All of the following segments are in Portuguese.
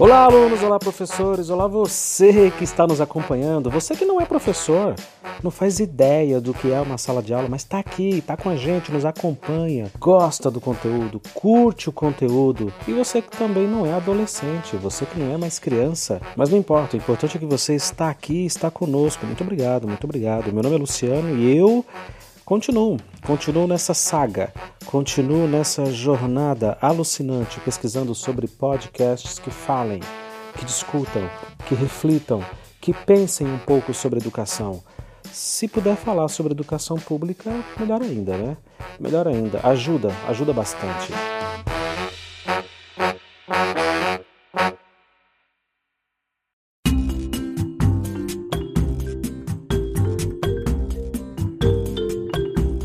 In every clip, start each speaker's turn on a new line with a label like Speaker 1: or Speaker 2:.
Speaker 1: Olá, alunos, olá, professores, olá, você que está nos acompanhando, você que não é professor, não faz ideia do que é uma sala de aula, mas está aqui, está com a gente, nos acompanha, gosta do conteúdo, curte o conteúdo, e você que também não é adolescente, você que não é mais criança, mas não importa, o importante é que você está aqui, está conosco. Muito obrigado, muito obrigado. Meu nome é Luciano e eu Continuo, continuo nessa saga, continuo nessa jornada alucinante pesquisando sobre podcasts que falem, que discutam, que reflitam, que pensem um pouco sobre educação. Se puder falar sobre educação pública, melhor ainda, né? Melhor ainda, ajuda, ajuda bastante.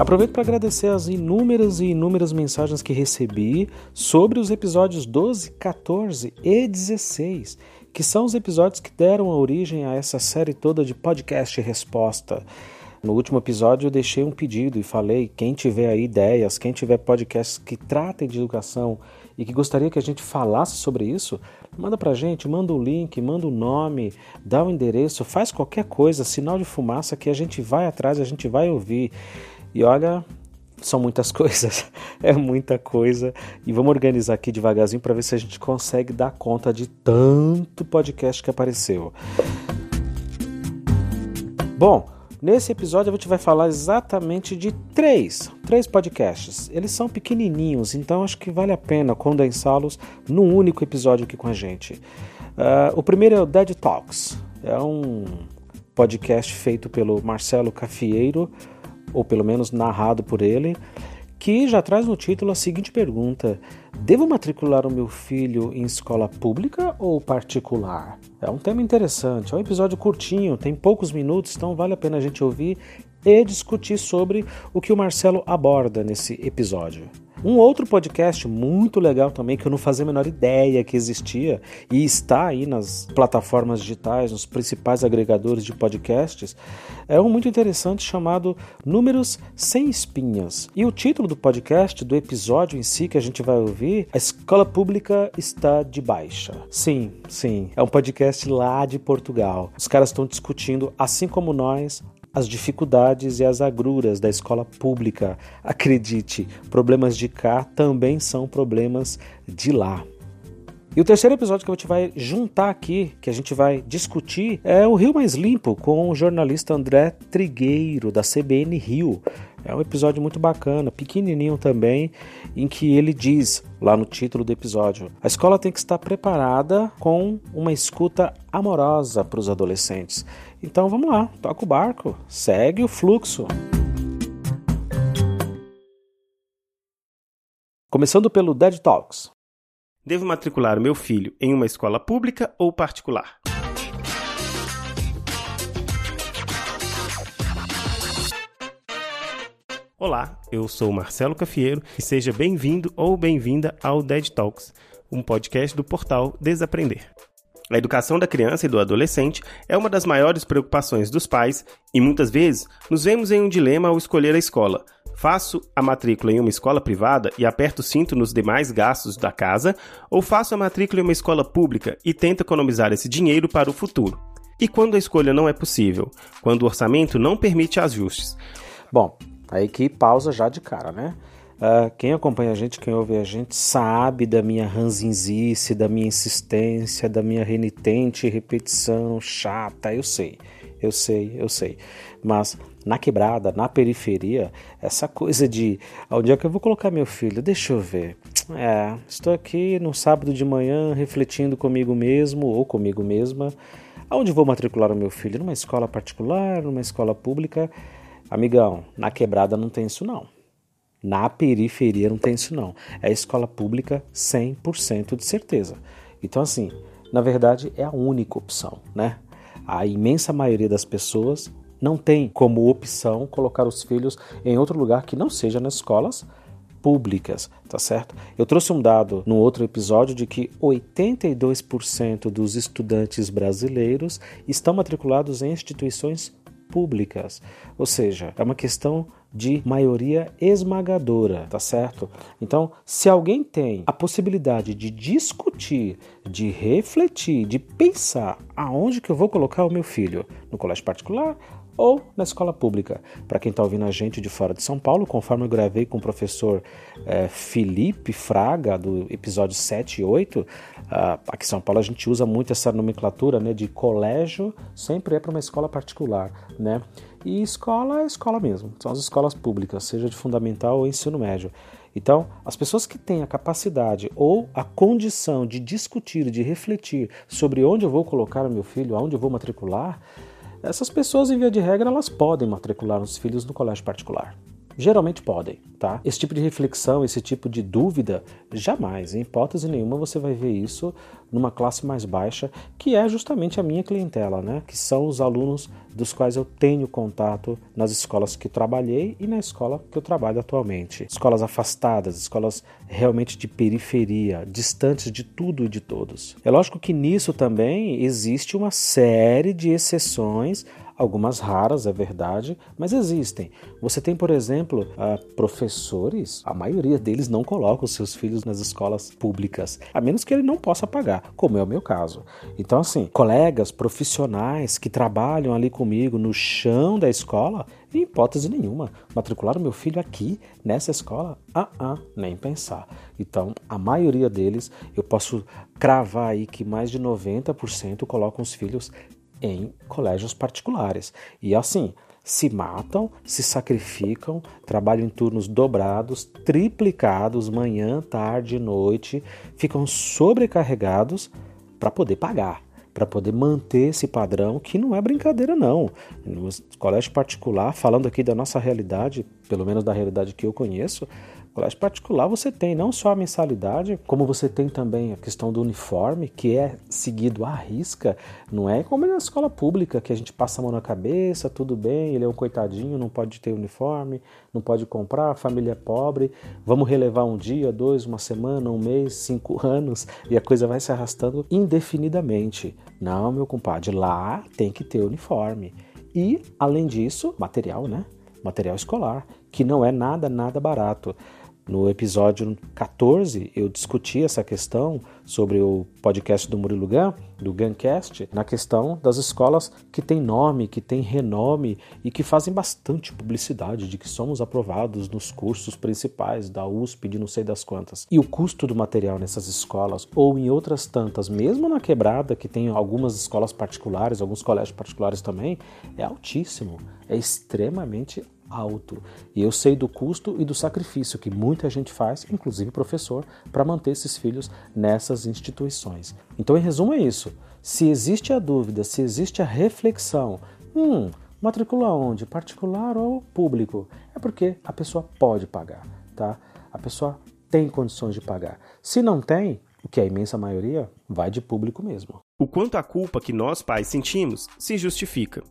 Speaker 1: Aproveito para agradecer as inúmeras e inúmeras mensagens que recebi sobre os episódios 12, 14 e 16, que são os episódios que deram origem a essa série toda de podcast resposta. No último episódio eu deixei um pedido e falei: quem tiver aí ideias, quem tiver podcasts que tratem de educação e que gostaria que a gente falasse sobre isso, manda pra gente, manda o link, manda o nome, dá o endereço, faz qualquer coisa, sinal de fumaça que a gente vai atrás, a gente vai ouvir. E olha, são muitas coisas, é muita coisa. E vamos organizar aqui devagarzinho para ver se a gente consegue dar conta de tanto podcast que apareceu. Bom, nesse episódio a gente vai falar exatamente de três, três podcasts. Eles são pequenininhos, então acho que vale a pena condensá-los num único episódio aqui com a gente. Uh, o primeiro é o Dead Talks. É um podcast feito pelo Marcelo Cafieiro ou pelo menos narrado por ele, que já traz no título a seguinte pergunta: Devo matricular o meu filho em escola pública ou particular? É um tema interessante, é um episódio curtinho, tem poucos minutos, então vale a pena a gente ouvir e discutir sobre o que o Marcelo aborda nesse episódio. Um outro podcast muito legal também, que eu não fazia a menor ideia que existia e está aí nas plataformas digitais, nos principais agregadores de podcasts, é um muito interessante chamado Números Sem Espinhas. E o título do podcast, do episódio em si que a gente vai ouvir, A Escola Pública Está de Baixa. Sim, sim, é um podcast lá de Portugal. Os caras estão discutindo, assim como nós, as dificuldades e as agruras da escola pública. Acredite, problemas de cá também são problemas de lá. E o terceiro episódio que a gente vai juntar aqui, que a gente vai discutir, é o Rio Mais Limpo, com o jornalista André Trigueiro, da CBN Rio. É um episódio muito bacana, pequenininho também, em que ele diz, lá no título do episódio, a escola tem que estar preparada com uma escuta amorosa para os adolescentes. Então vamos lá, toca o barco, segue o fluxo. Começando pelo Dead Talks.
Speaker 2: Devo matricular meu filho em uma escola pública ou particular? Olá, eu sou Marcelo Cafieiro e seja bem-vindo ou bem-vinda ao Dead Talks, um podcast do portal Desaprender. A educação da criança e do adolescente é uma das maiores preocupações dos pais e muitas vezes nos vemos em um dilema ao escolher a escola. Faço a matrícula em uma escola privada e aperto o cinto nos demais gastos da casa, ou faço a matrícula em uma escola pública e tento economizar esse dinheiro para o futuro? E quando a escolha não é possível? Quando o orçamento não permite ajustes?
Speaker 1: Bom, Aí que pausa já de cara, né? Uh, quem acompanha a gente, quem ouve a gente, sabe da minha ranzinzice, da minha insistência, da minha renitente repetição chata. Eu sei, eu sei, eu sei. Mas na quebrada, na periferia, essa coisa de onde é que eu vou colocar meu filho? Deixa eu ver. É, estou aqui no sábado de manhã refletindo comigo mesmo ou comigo mesma. Aonde vou matricular o meu filho? Numa escola particular, numa escola pública? Amigão, na quebrada não tem isso não. Na periferia não tem isso não. É escola pública 100% de certeza. Então assim, na verdade é a única opção, né? A imensa maioria das pessoas não tem como opção colocar os filhos em outro lugar que não seja nas escolas públicas, tá certo? Eu trouxe um dado no outro episódio de que 82% dos estudantes brasileiros estão matriculados em instituições públicas. Ou seja, é uma questão de maioria esmagadora, tá certo? Então, se alguém tem a possibilidade de discutir, de refletir, de pensar aonde que eu vou colocar o meu filho, no colégio particular ou na escola pública. Para quem está ouvindo a gente de fora de São Paulo, conforme eu gravei com o professor é, Felipe Fraga, do episódio 7 e 8, uh, aqui em São Paulo a gente usa muito essa nomenclatura né, de colégio, sempre é para uma escola particular. Né? E escola é escola mesmo, são as escolas públicas, seja de fundamental ou ensino médio. Então, as pessoas que têm a capacidade ou a condição de discutir, de refletir sobre onde eu vou colocar o meu filho, aonde eu vou matricular, essas pessoas, em via de regra, elas podem matricular os filhos no colégio particular. Geralmente podem, tá? Esse tipo de reflexão, esse tipo de dúvida, jamais, em hipótese nenhuma, você vai ver isso numa classe mais baixa, que é justamente a minha clientela, né? Que são os alunos dos quais eu tenho contato nas escolas que trabalhei e na escola que eu trabalho atualmente. Escolas afastadas, escolas realmente de periferia, distantes de tudo e de todos. É lógico que nisso também existe uma série de exceções Algumas raras, é verdade, mas existem. Você tem, por exemplo, uh, professores, a maioria deles não colocam seus filhos nas escolas públicas, a menos que ele não possa pagar, como é o meu caso. Então, assim, colegas profissionais que trabalham ali comigo no chão da escola, em hipótese nenhuma, matricular o meu filho aqui, nessa escola? Ah, ah, nem pensar. Então, a maioria deles, eu posso cravar aí que mais de 90% colocam os filhos em colégios particulares. E assim, se matam, se sacrificam, trabalham em turnos dobrados, triplicados, manhã, tarde, noite, ficam sobrecarregados para poder pagar, para poder manter esse padrão que não é brincadeira não. No colégio particular, falando aqui da nossa realidade, pelo menos da realidade que eu conheço, Colégio particular você tem não só a mensalidade, como você tem também a questão do uniforme, que é seguido à risca, não é como na escola pública, que a gente passa a mão na cabeça, tudo bem, ele é um coitadinho, não pode ter uniforme, não pode comprar, a família é pobre, vamos relevar um dia, dois, uma semana, um mês, cinco anos, e a coisa vai se arrastando indefinidamente. Não, meu compadre, lá tem que ter uniforme. E, além disso, material, né? Material escolar, que não é nada, nada barato. No episódio 14, eu discuti essa questão sobre o podcast do Murilo Gun, do Guncast, na questão das escolas que têm nome, que têm renome e que fazem bastante publicidade de que somos aprovados nos cursos principais da USP, de não sei das quantas. E o custo do material nessas escolas, ou em outras tantas, mesmo na quebrada, que tem algumas escolas particulares, alguns colégios particulares também, é altíssimo, é extremamente alto. E eu sei do custo e do sacrifício que muita gente faz, inclusive professor, para manter esses filhos nessas instituições. Então, em resumo, é isso. Se existe a dúvida, se existe a reflexão, hum, matricula onde? Particular ou público? É porque a pessoa pode pagar, tá? A pessoa tem condições de pagar. Se não tem, o que é a imensa maioria, vai de público mesmo.
Speaker 2: O quanto a culpa que nós pais sentimos se justifica.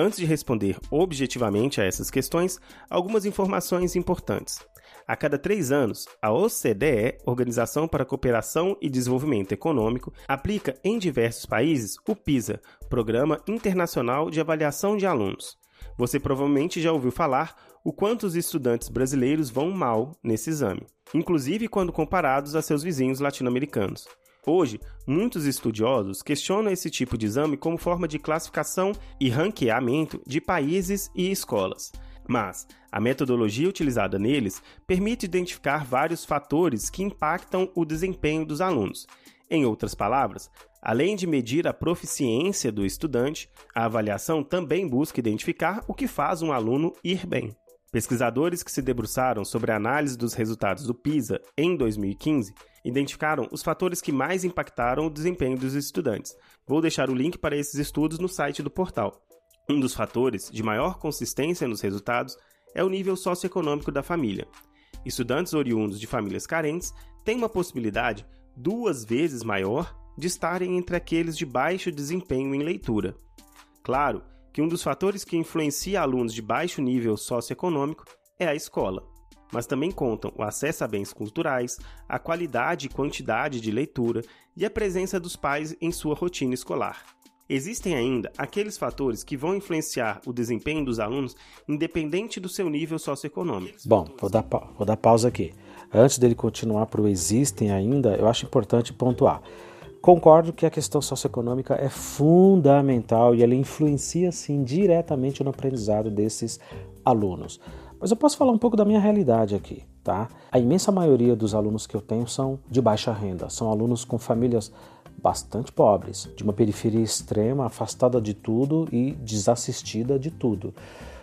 Speaker 2: Antes de responder objetivamente a essas questões, algumas informações importantes. A cada três anos, a OCDE, Organização para a Cooperação e Desenvolvimento Econômico, aplica em diversos países o PISA, Programa Internacional de Avaliação de Alunos. Você provavelmente já ouviu falar o quanto os estudantes brasileiros vão mal nesse exame, inclusive quando comparados a seus vizinhos latino-americanos. Hoje, muitos estudiosos questionam esse tipo de exame como forma de classificação e ranqueamento de países e escolas. Mas a metodologia utilizada neles permite identificar vários fatores que impactam o desempenho dos alunos. Em outras palavras, além de medir a proficiência do estudante, a avaliação também busca identificar o que faz um aluno ir bem. Pesquisadores que se debruçaram sobre a análise dos resultados do PISA em 2015 identificaram os fatores que mais impactaram o desempenho dos estudantes. Vou deixar o link para esses estudos no site do portal. Um dos fatores de maior consistência nos resultados é o nível socioeconômico da família. Estudantes oriundos de famílias carentes têm uma possibilidade duas vezes maior de estarem entre aqueles de baixo desempenho em leitura. Claro que um dos fatores que influencia alunos de baixo nível socioeconômico é a escola mas também contam o acesso a bens culturais, a qualidade e quantidade de leitura e a presença dos pais em sua rotina escolar. Existem ainda aqueles fatores que vão influenciar o desempenho dos alunos independente do seu nível socioeconômico.
Speaker 1: Bom, vou dar, vou dar pausa aqui. Antes dele continuar para o existem ainda, eu acho importante pontuar. Concordo que a questão socioeconômica é fundamental e ela influencia sim diretamente no aprendizado desses alunos. Mas eu posso falar um pouco da minha realidade aqui, tá? A imensa maioria dos alunos que eu tenho são de baixa renda, são alunos com famílias bastante pobres, de uma periferia extrema, afastada de tudo e desassistida de tudo.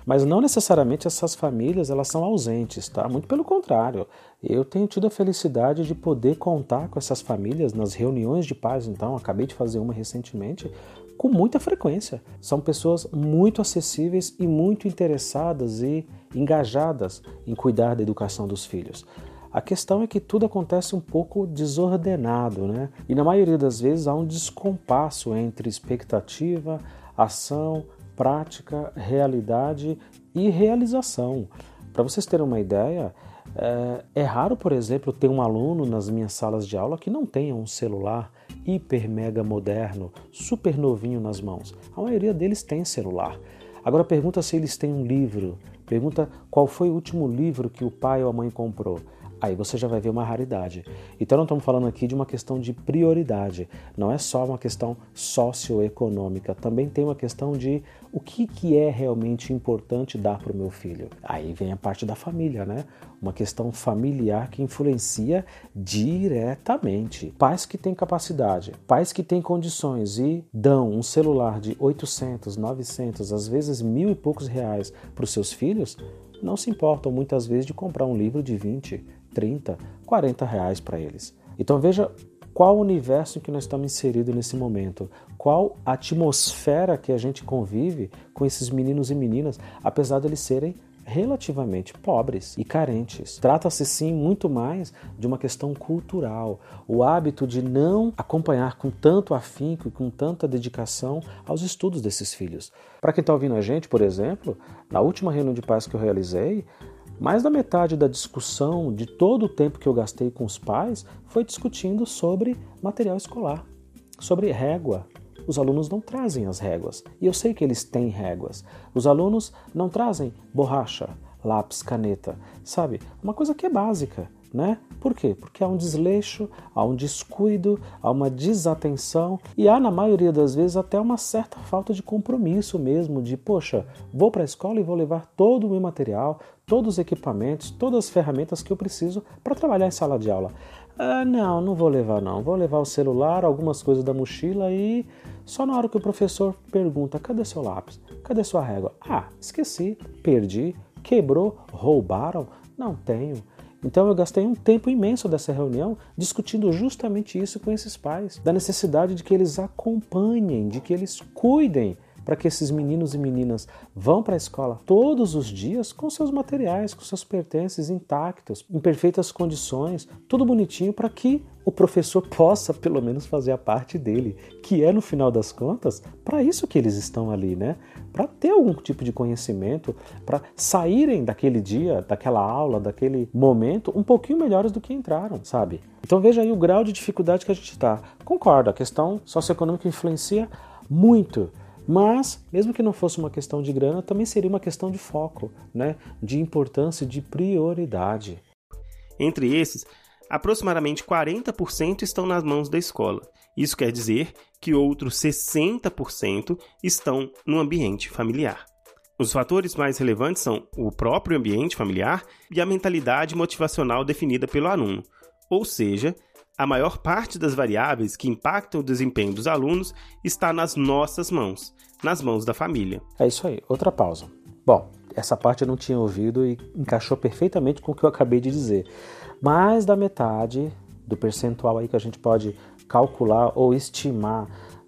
Speaker 1: Mas não necessariamente essas famílias elas são ausentes, tá? Muito pelo contrário. Eu tenho tido a felicidade de poder contar com essas famílias nas reuniões de paz, então, acabei de fazer uma recentemente, com muita frequência. São pessoas muito acessíveis e muito interessadas e engajadas em cuidar da educação dos filhos. A questão é que tudo acontece um pouco desordenado, né? E na maioria das vezes há um descompasso entre expectativa, ação, prática, realidade e realização. Para vocês terem uma ideia, é, é, raro, por exemplo, ter um aluno nas minhas salas de aula que não tenha um celular hiper mega moderno, super novinho nas mãos. A maioria deles tem celular. Agora pergunta se eles têm um livro, pergunta qual foi o último livro que o pai ou a mãe comprou aí você já vai ver uma raridade. Então não estamos falando aqui de uma questão de prioridade, não é só uma questão socioeconômica, também tem uma questão de o que, que é realmente importante dar para o meu filho. Aí vem a parte da família, né? Uma questão familiar que influencia diretamente. Pais que têm capacidade, pais que têm condições e dão um celular de 800, 900, às vezes mil e poucos reais para os seus filhos, não se importam muitas vezes de comprar um livro de 20, 30, 40 reais para eles. Então veja qual o universo em que nós estamos inseridos nesse momento, qual a atmosfera que a gente convive com esses meninos e meninas, apesar de eles serem relativamente pobres e carentes. Trata-se sim muito mais de uma questão cultural, o hábito de não acompanhar com tanto afinco e com tanta dedicação aos estudos desses filhos. Para quem está ouvindo a gente, por exemplo, na última reunião de pais que eu realizei, mais da metade da discussão, de todo o tempo que eu gastei com os pais, foi discutindo sobre material escolar, sobre régua. Os alunos não trazem as réguas, e eu sei que eles têm réguas. Os alunos não trazem borracha, lápis, caneta, sabe? Uma coisa que é básica né? Por quê? Porque há um desleixo, há um descuido, há uma desatenção e há, na maioria das vezes, até uma certa falta de compromisso mesmo, de, poxa, vou para a escola e vou levar todo o meu material, todos os equipamentos, todas as ferramentas que eu preciso para trabalhar em sala de aula. Ah, não, não vou levar não. Vou levar o celular, algumas coisas da mochila e só na hora que o professor pergunta: cadê seu lápis? Cadê sua régua? Ah, esqueci, perdi, quebrou, roubaram? Não tenho. Então eu gastei um tempo imenso dessa reunião discutindo justamente isso com esses pais, da necessidade de que eles acompanhem, de que eles cuidem para que esses meninos e meninas vão para a escola todos os dias com seus materiais, com seus pertences intactos, em perfeitas condições, tudo bonitinho para que o professor possa pelo menos fazer a parte dele, que é no final das contas para isso que eles estão ali, né? Para ter algum tipo de conhecimento, para saírem daquele dia, daquela aula, daquele momento um pouquinho melhores do que entraram, sabe? Então veja aí o grau de dificuldade que a gente está. Concordo, a questão socioeconômica influencia muito mas, mesmo que não fosse uma questão de grana, também seria uma questão de foco, né? de importância, de prioridade.
Speaker 2: Entre esses, aproximadamente 40% estão nas mãos da escola. Isso quer dizer que outros 60% estão no ambiente familiar. Os fatores mais relevantes são o próprio ambiente familiar e a mentalidade motivacional definida pelo aluno, ou seja, a maior parte das variáveis que impactam o desempenho dos alunos está nas nossas mãos, nas mãos da família.
Speaker 1: É isso aí. Outra pausa. Bom, essa parte eu não tinha ouvido e encaixou perfeitamente com o que eu acabei de dizer. Mais da metade do percentual aí que a gente pode calcular ou estimar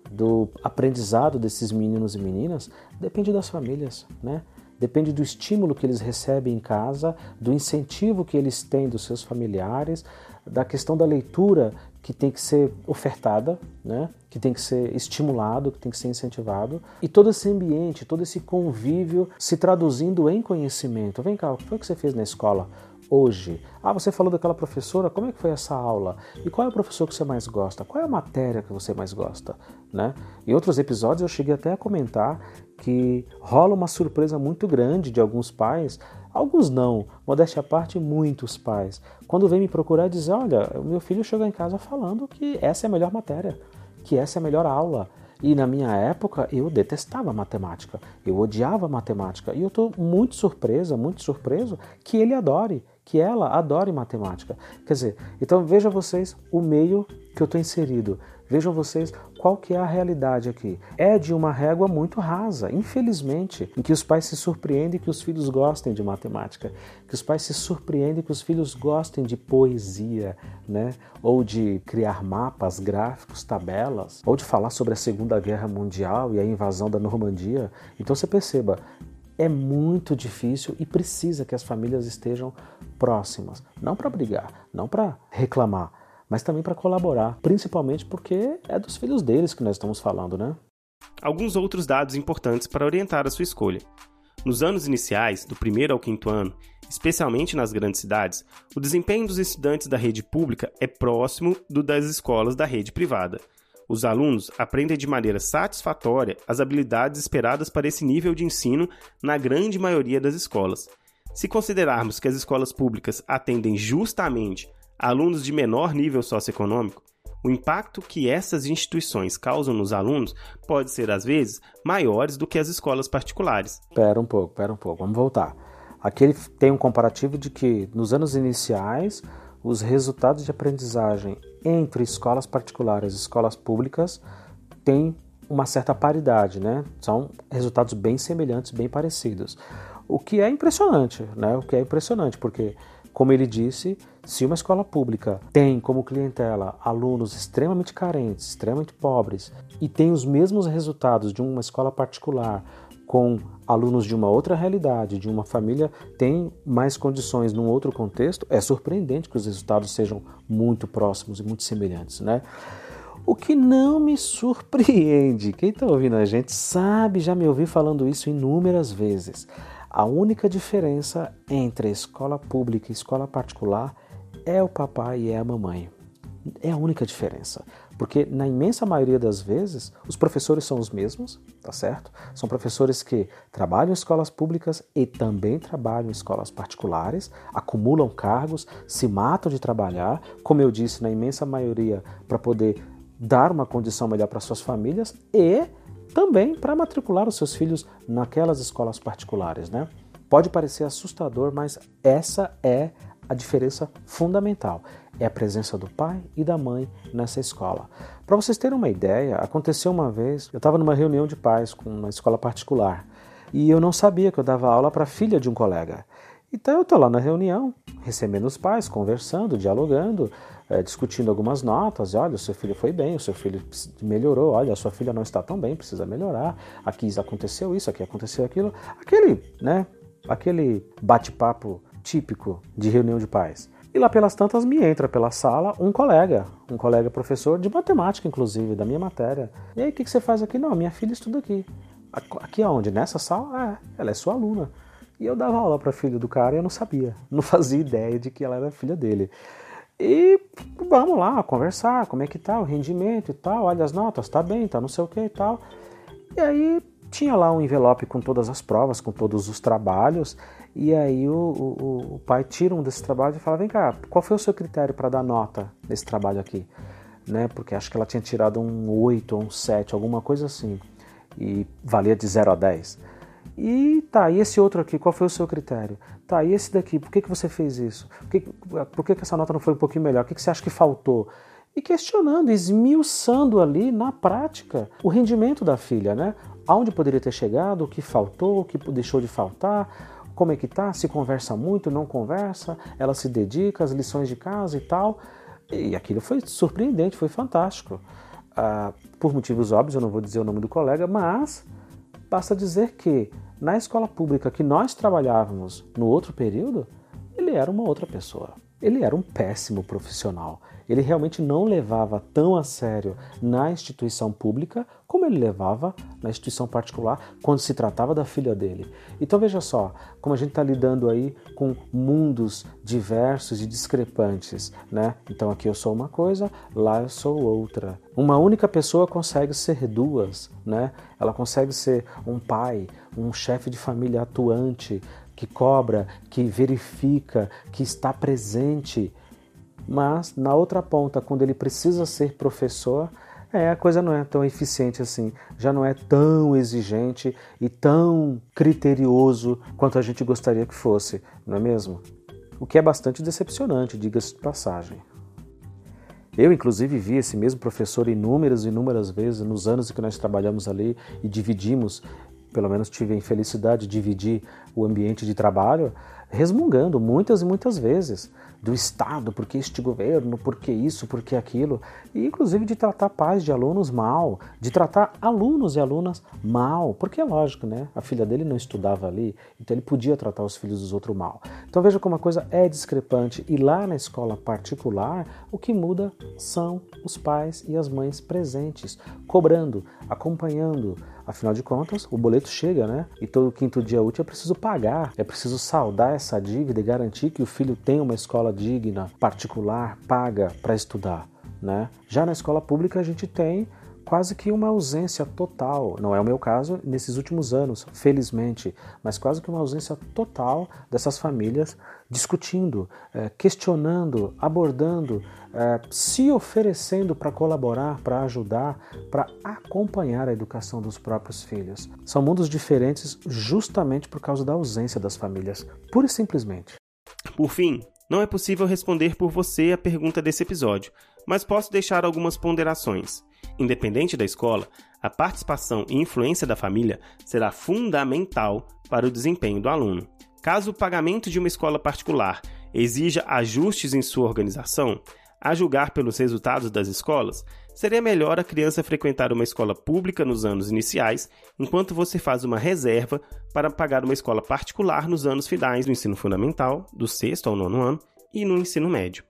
Speaker 1: do aprendizado desses meninos e meninas depende das famílias, né? Depende do estímulo que eles recebem em casa, do incentivo que eles têm dos seus familiares, da questão da leitura que tem que ser ofertada, né? que tem que ser estimulado, que tem que ser incentivado, e todo esse ambiente, todo esse convívio se traduzindo em conhecimento. Vem cá, o que foi que você fez na escola? hoje. Ah, você falou daquela professora, como é que foi essa aula? E qual é o professor que você mais gosta? Qual é a matéria que você mais gosta? Né? Em outros episódios eu cheguei até a comentar que rola uma surpresa muito grande de alguns pais, alguns não, modéstia à parte, muitos pais, quando vem me procurar dizer, olha, o meu filho chegou em casa falando que essa é a melhor matéria, que essa é a melhor aula. E na minha época eu detestava matemática, eu odiava matemática. E eu estou muito surpresa, muito surpreso que ele adore, que ela adore matemática. Quer dizer, então veja vocês o meio que eu estou inserido. Vejam vocês qual que é a realidade aqui. É de uma régua muito rasa, infelizmente, em que os pais se surpreendem que os filhos gostem de matemática, que os pais se surpreendem que os filhos gostem de poesia, né? Ou de criar mapas, gráficos, tabelas, ou de falar sobre a Segunda Guerra Mundial e a invasão da Normandia. Então você perceba, é muito difícil e precisa que as famílias estejam próximas, não para brigar, não para reclamar, mas também para colaborar, principalmente porque é dos filhos deles que nós estamos falando, né?
Speaker 2: Alguns outros dados importantes para orientar a sua escolha. Nos anos iniciais, do primeiro ao quinto ano, especialmente nas grandes cidades, o desempenho dos estudantes da rede pública é próximo do das escolas da rede privada. Os alunos aprendem de maneira satisfatória as habilidades esperadas para esse nível de ensino na grande maioria das escolas. Se considerarmos que as escolas públicas atendem justamente alunos de menor nível socioeconômico, o impacto que essas instituições causam nos alunos pode ser, às vezes, maiores do que as escolas particulares.
Speaker 1: Espera um pouco, espera um pouco, vamos voltar. Aqui ele tem um comparativo de que nos anos iniciais os resultados de aprendizagem entre escolas particulares e escolas públicas têm uma certa paridade, né? São resultados bem semelhantes, bem parecidos. O que é impressionante, né? O que é impressionante, porque como ele disse, se uma escola pública tem como clientela alunos extremamente carentes, extremamente pobres, e tem os mesmos resultados de uma escola particular com alunos de uma outra realidade, de uma família tem mais condições num outro contexto, é surpreendente que os resultados sejam muito próximos e muito semelhantes, né? O que não me surpreende, quem está ouvindo a gente sabe, já me ouvi falando isso inúmeras vezes. A única diferença entre escola pública e escola particular é o papai e é a mamãe. É a única diferença. Porque na imensa maioria das vezes, os professores são os mesmos, tá certo? São professores que trabalham em escolas públicas e também trabalham em escolas particulares, acumulam cargos, se matam de trabalhar, como eu disse, na imensa maioria, para poder dar uma condição melhor para suas famílias e também para matricular os seus filhos naquelas escolas particulares, né? Pode parecer assustador, mas essa é a diferença fundamental. É a presença do pai e da mãe nessa escola. Para vocês terem uma ideia, aconteceu uma vez, eu estava numa reunião de pais com uma escola particular e eu não sabia que eu dava aula para a filha de um colega. Então eu estou lá na reunião, recebendo os pais, conversando, dialogando, é, discutindo algumas notas, olha, o seu filho foi bem, o seu filho melhorou, olha, a sua filha não está tão bem, precisa melhorar, aqui aconteceu isso, aqui aconteceu aquilo, aquele, né, aquele bate-papo típico de reunião de pais. E lá pelas tantas me entra pela sala um colega, um colega professor de matemática, inclusive, da minha matéria. E aí, o que, que você faz aqui? Não, minha filha estuda aqui. Aqui aonde? Nessa sala? É, ela é sua aluna. E eu dava aula para filho do cara e eu não sabia, não fazia ideia de que ela era filha dele. E vamos lá conversar, como é que tá o rendimento e tal, olha as notas, tá bem, tá não sei o que e tal. E aí tinha lá um envelope com todas as provas, com todos os trabalhos, e aí o, o, o pai tira um desses trabalhos e fala, vem cá, qual foi o seu critério para dar nota nesse trabalho aqui? Né, porque acho que ela tinha tirado um 8 ou um 7, alguma coisa assim, e valia de 0 a 10. E tá, e esse outro aqui, qual foi o seu critério? Tá, e esse daqui, por que, que você fez isso? Por que, por que, que essa nota não foi um pouquinho melhor? O que, que você acha que faltou? E questionando, esmiuçando ali na prática o rendimento da filha, né? Aonde poderia ter chegado, o que faltou, o que deixou de faltar, como é que tá, se conversa muito, não conversa, ela se dedica às lições de casa e tal. E aquilo foi surpreendente, foi fantástico. Ah, por motivos óbvios, eu não vou dizer o nome do colega, mas Basta dizer que, na escola pública que nós trabalhávamos no outro período, ele era uma outra pessoa. ele era um péssimo profissional. Ele realmente não levava tão a sério na instituição pública como ele levava na instituição particular quando se tratava da filha dele. Então veja só, como a gente está lidando aí com mundos diversos e discrepantes, né? Então aqui eu sou uma coisa, lá eu sou outra. Uma única pessoa consegue ser duas, né? Ela consegue ser um pai, um chefe de família atuante, que cobra, que verifica, que está presente. Mas na outra ponta, quando ele precisa ser professor, é, a coisa não é tão eficiente assim, já não é tão exigente e tão criterioso quanto a gente gostaria que fosse, não é mesmo? O que é bastante decepcionante, diga-se de passagem. Eu, inclusive, vi esse mesmo professor inúmeras e inúmeras vezes nos anos em que nós trabalhamos ali e dividimos pelo menos tive a infelicidade de dividir o ambiente de trabalho, resmungando muitas e muitas vezes do Estado, porque este governo, porque isso, porque aquilo, e inclusive de tratar pais de alunos mal, de tratar alunos e alunas mal, porque é lógico, né? A filha dele não estudava ali, então ele podia tratar os filhos dos outros mal. Então veja como a coisa é discrepante, e lá na escola particular, o que muda são os pais e as mães presentes, cobrando, acompanhando, Afinal de contas, o boleto chega, né? E todo quinto dia útil é preciso pagar, é preciso saldar essa dívida e garantir que o filho tenha uma escola digna, particular, paga para estudar, né? Já na escola pública a gente tem quase que uma ausência total, não é o meu caso nesses últimos anos, felizmente, mas quase que uma ausência total dessas famílias discutindo, é, questionando, abordando, é, se oferecendo para colaborar, para ajudar, para acompanhar a educação dos próprios filhos. São mundos diferentes justamente por causa da ausência das famílias, pura e simplesmente.
Speaker 2: Por fim, não é possível responder por você a pergunta desse episódio, mas posso deixar algumas ponderações. Independente da escola, a participação e influência da família será fundamental para o desempenho do aluno. Caso o pagamento de uma escola particular exija ajustes em sua organização, a julgar pelos resultados das escolas, seria melhor a criança frequentar uma escola pública nos anos iniciais, enquanto você faz uma reserva para pagar uma escola particular nos anos finais do ensino fundamental, do sexto ao nono ano, e no ensino médio.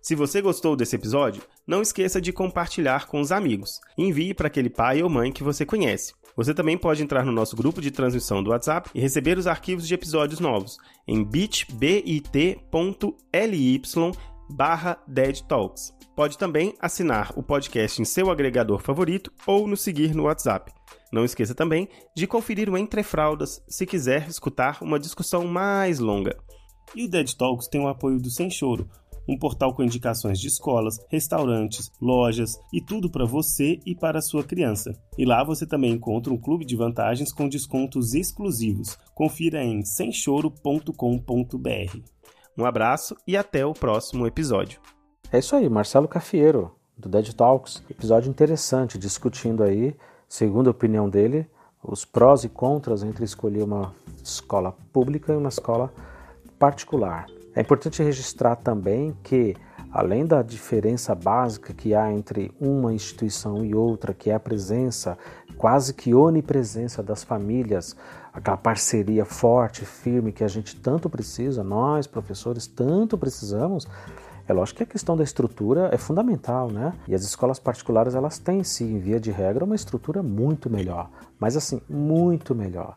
Speaker 2: Se você gostou desse episódio, não esqueça de compartilhar com os amigos. Envie para aquele pai ou mãe que você conhece. Você também pode entrar no nosso grupo de transmissão do WhatsApp e receber os arquivos de episódios novos em bit.ly barra. Pode também assinar o podcast em seu agregador favorito ou nos seguir no WhatsApp. Não esqueça também de conferir o Entre Fraldas se quiser escutar uma discussão mais longa. E o Dead Talks tem o apoio do Sem Choro, um portal com indicações de escolas, restaurantes, lojas e tudo para você e para a sua criança. E lá você também encontra um clube de vantagens com descontos exclusivos. Confira em semchoro.com.br. Um abraço e até o próximo episódio.
Speaker 1: É isso aí, Marcelo Cafiero, do Dead Talks. Episódio interessante, discutindo aí, segundo a opinião dele, os prós e contras entre escolher uma escola pública e uma escola particular. É importante registrar também que, além da diferença básica que há entre uma instituição e outra, que é a presença, quase que onipresença das famílias, aquela parceria forte, firme que a gente tanto precisa, nós professores tanto precisamos, é lógico que a questão da estrutura é fundamental, né? E as escolas particulares elas têm, sim, em via de regra, uma estrutura muito melhor, mas assim, muito melhor.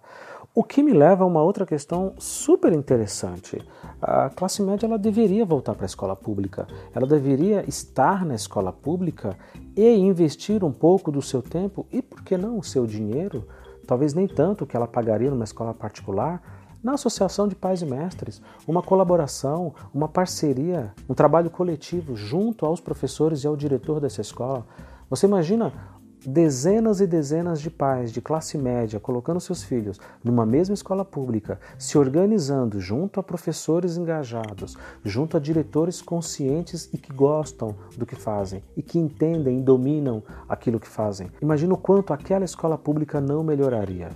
Speaker 1: O que me leva a uma outra questão super interessante. A classe média ela deveria voltar para a escola pública. Ela deveria estar na escola pública e investir um pouco do seu tempo e, por que não, o seu dinheiro, talvez nem tanto que ela pagaria numa escola particular, na associação de pais e mestres, uma colaboração, uma parceria, um trabalho coletivo junto aos professores e ao diretor dessa escola. Você imagina dezenas e dezenas de pais de classe média colocando seus filhos numa mesma escola pública, se organizando junto a professores engajados, junto a diretores conscientes e que gostam do que fazem e que entendem e dominam aquilo que fazem. Imagina o quanto aquela escola pública não melhoraria.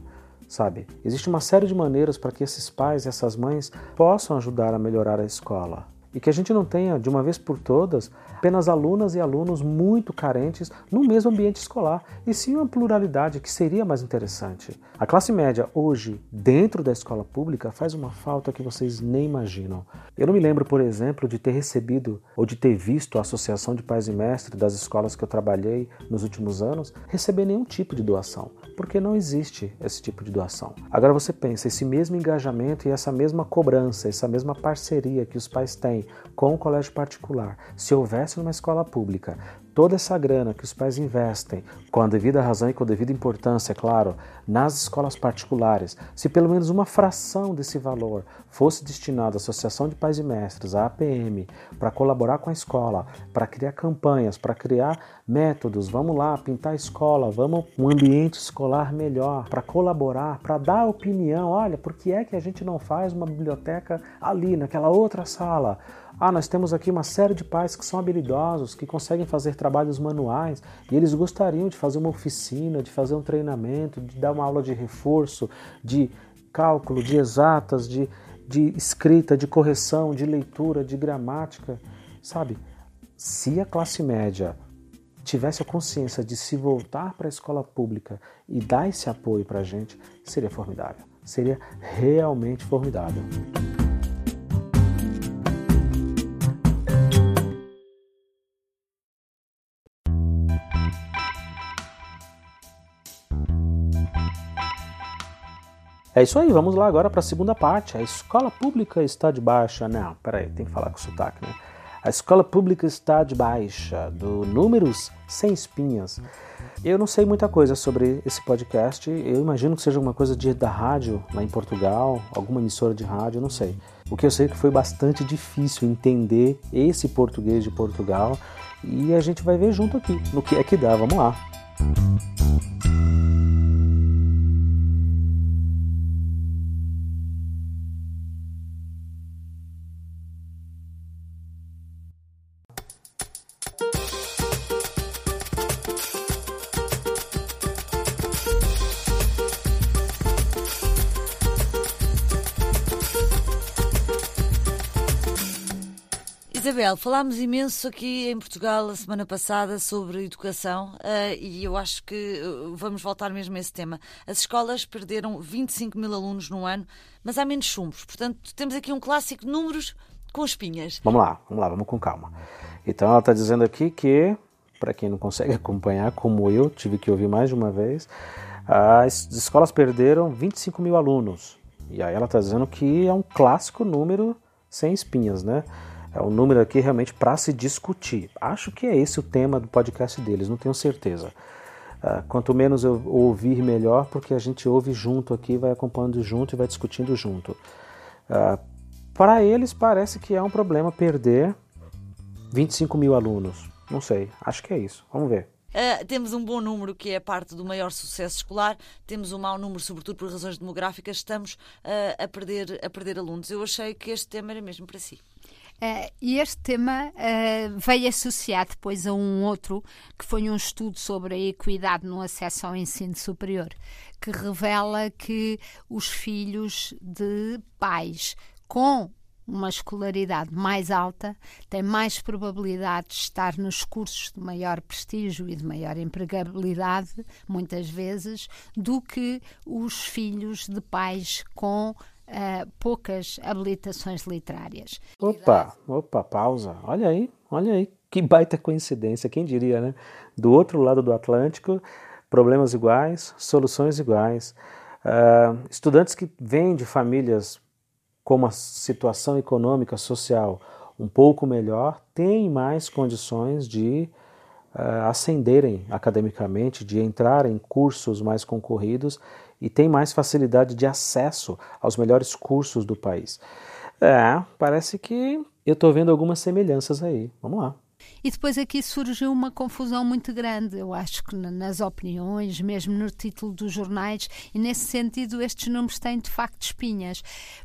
Speaker 1: Sabe, existe uma série de maneiras para que esses pais e essas mães possam ajudar a melhorar a escola. E que a gente não tenha, de uma vez por todas, apenas alunas e alunos muito carentes no mesmo ambiente escolar, e sim uma pluralidade que seria mais interessante. A classe média hoje, dentro da escola pública, faz uma falta que vocês nem imaginam. Eu não me lembro, por exemplo, de ter recebido ou de ter visto a Associação de Pais e Mestres das escolas que eu trabalhei nos últimos anos receber nenhum tipo de doação, porque não existe esse tipo de doação. Agora você pensa, esse mesmo engajamento e essa mesma cobrança, essa mesma parceria que os pais têm com o colégio particular, se houvesse numa escola pública toda essa grana que os pais investem, com a devida razão e com a devida importância, é claro, nas escolas particulares, se pelo menos uma fração desse valor fosse destinado à Associação de Pais e Mestres, à APM, para colaborar com a escola, para criar campanhas, para criar métodos, vamos lá, pintar a escola, vamos um ambiente escolar melhor, para colaborar, para dar opinião, olha, por que é que a gente não faz uma biblioteca ali, naquela outra sala? Ah, nós temos aqui uma série de pais que são habilidosos, que conseguem fazer trabalhos manuais e eles gostariam de fazer uma oficina, de fazer um treinamento, de dar uma aula de reforço, de cálculo, de exatas, de, de escrita, de correção, de leitura, de gramática. Sabe, se a classe média tivesse a consciência de se voltar para a escola pública e dar esse apoio para a gente, seria formidável. Seria realmente formidável. É isso aí, vamos lá agora para a segunda parte. A escola pública está de baixa. Não, peraí, tem que falar com sotaque, né? A escola pública está de baixa, do Números Sem Espinhas. Eu não sei muita coisa sobre esse podcast. Eu imagino que seja alguma coisa de, da rádio lá em Portugal, alguma emissora de rádio, não sei. O que eu sei é que foi bastante difícil entender esse português de Portugal e a gente vai ver junto aqui no que é que dá. Vamos lá.
Speaker 3: Isabel, falámos imenso aqui em Portugal a semana passada sobre educação uh, e eu acho que uh, vamos voltar mesmo a esse tema. As escolas perderam 25 mil alunos no ano, mas há menos chumbos. Portanto, temos aqui um clássico de números com espinhas.
Speaker 1: Vamos lá, vamos lá, vamos com calma. Então, ela está dizendo aqui que, para quem não consegue acompanhar, como eu, tive que ouvir mais de uma vez, as escolas perderam 25 mil alunos. E aí ela está dizendo que é um clássico número sem espinhas, né? É um número aqui realmente para se discutir. Acho que é esse o tema do podcast deles, não tenho certeza. Uh, quanto menos eu ouvir, melhor, porque a gente ouve junto aqui, vai acompanhando junto e vai discutindo junto. Uh, para eles, parece que é um problema perder 25 mil alunos. Não sei, acho que é isso. Vamos ver.
Speaker 3: Uh, temos um bom número que é parte do maior sucesso escolar, temos um mau número, sobretudo por razões demográficas, estamos uh, a, perder, a perder alunos. Eu achei que este tema era mesmo para si.
Speaker 4: Uh, e este tema uh, veio associar depois a um outro, que foi um estudo sobre a equidade no acesso ao ensino superior, que revela que os filhos de pais com uma escolaridade mais alta têm mais probabilidade de estar nos cursos de maior prestígio e de maior empregabilidade, muitas vezes, do que os filhos de pais com uh, poucas habilitações literárias.
Speaker 1: Opa, opa, pausa. Olha aí, olha aí. Que baita coincidência, quem diria, né? Do outro lado do Atlântico, problemas iguais, soluções iguais. Uh, estudantes que vêm de famílias com uma situação econômica, social um pouco melhor, têm mais condições de uh, ascenderem academicamente, de entrar em cursos mais concorridos e tem mais facilidade de acesso aos melhores cursos do país. É, parece que eu estou vendo algumas semelhanças aí. Vamos lá.
Speaker 4: E depois aqui surgiu uma confusão muito grande, eu acho que nas opiniões, mesmo no título dos jornais, e nesse sentido estes números têm de facto espinhas,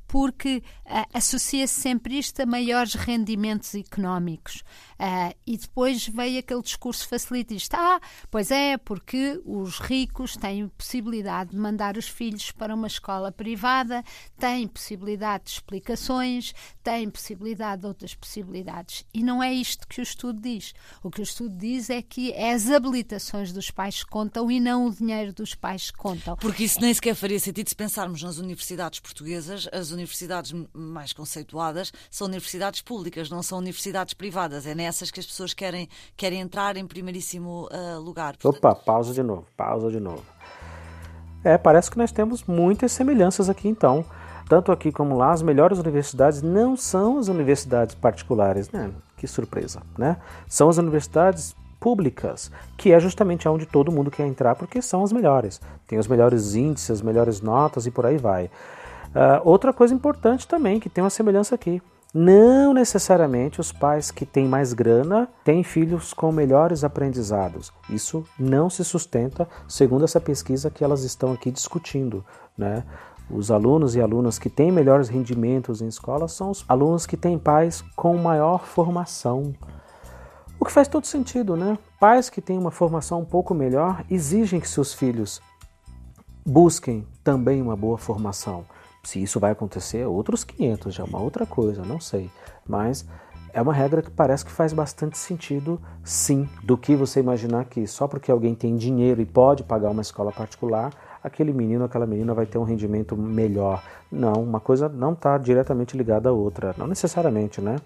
Speaker 4: porque uh, associa-se sempre isto a maiores rendimentos económicos. Uh, e depois veio aquele discurso facilitista. Ah, pois é, porque os ricos têm possibilidade de mandar os filhos para uma escola privada, têm possibilidade de explicações, têm possibilidade de outras possibilidades. E não é isto que o estudo diz. O que o estudo diz é que é as habilitações dos pais que contam e não o dinheiro dos pais que contam.
Speaker 3: Porque isso nem sequer faria sentido se pensarmos nas universidades portuguesas. As universidades mais conceituadas são universidades públicas, não são universidades privadas. É nessas que as pessoas querem, querem entrar em primeiríssimo uh, lugar.
Speaker 1: Portanto... Opa, pausa de novo, pausa de novo. É, parece que nós temos muitas semelhanças aqui então. Tanto aqui como lá, as melhores universidades não são as universidades particulares, né? Que surpresa, né? São as universidades públicas, que é justamente onde todo mundo quer entrar, porque são as melhores. Tem os melhores índices, as melhores notas e por aí vai. Uh, outra coisa importante também, que tem uma semelhança aqui. Não necessariamente os pais que têm mais grana têm filhos com melhores aprendizados. Isso não se sustenta segundo essa pesquisa que elas estão aqui discutindo. Né? Os alunos e alunas que têm melhores rendimentos em escola são os alunos que têm pais com maior formação. O que faz todo sentido, né? Pais que têm uma formação um pouco melhor exigem que seus filhos busquem também uma boa formação. Se isso vai acontecer, outros 500, já é uma outra coisa, não sei. Mas é uma regra que parece que faz bastante sentido, sim, do que você imaginar que só porque alguém tem dinheiro e pode pagar uma escola particular, aquele menino, aquela menina vai ter um rendimento melhor. Não, uma coisa não está diretamente ligada à outra, não necessariamente, né?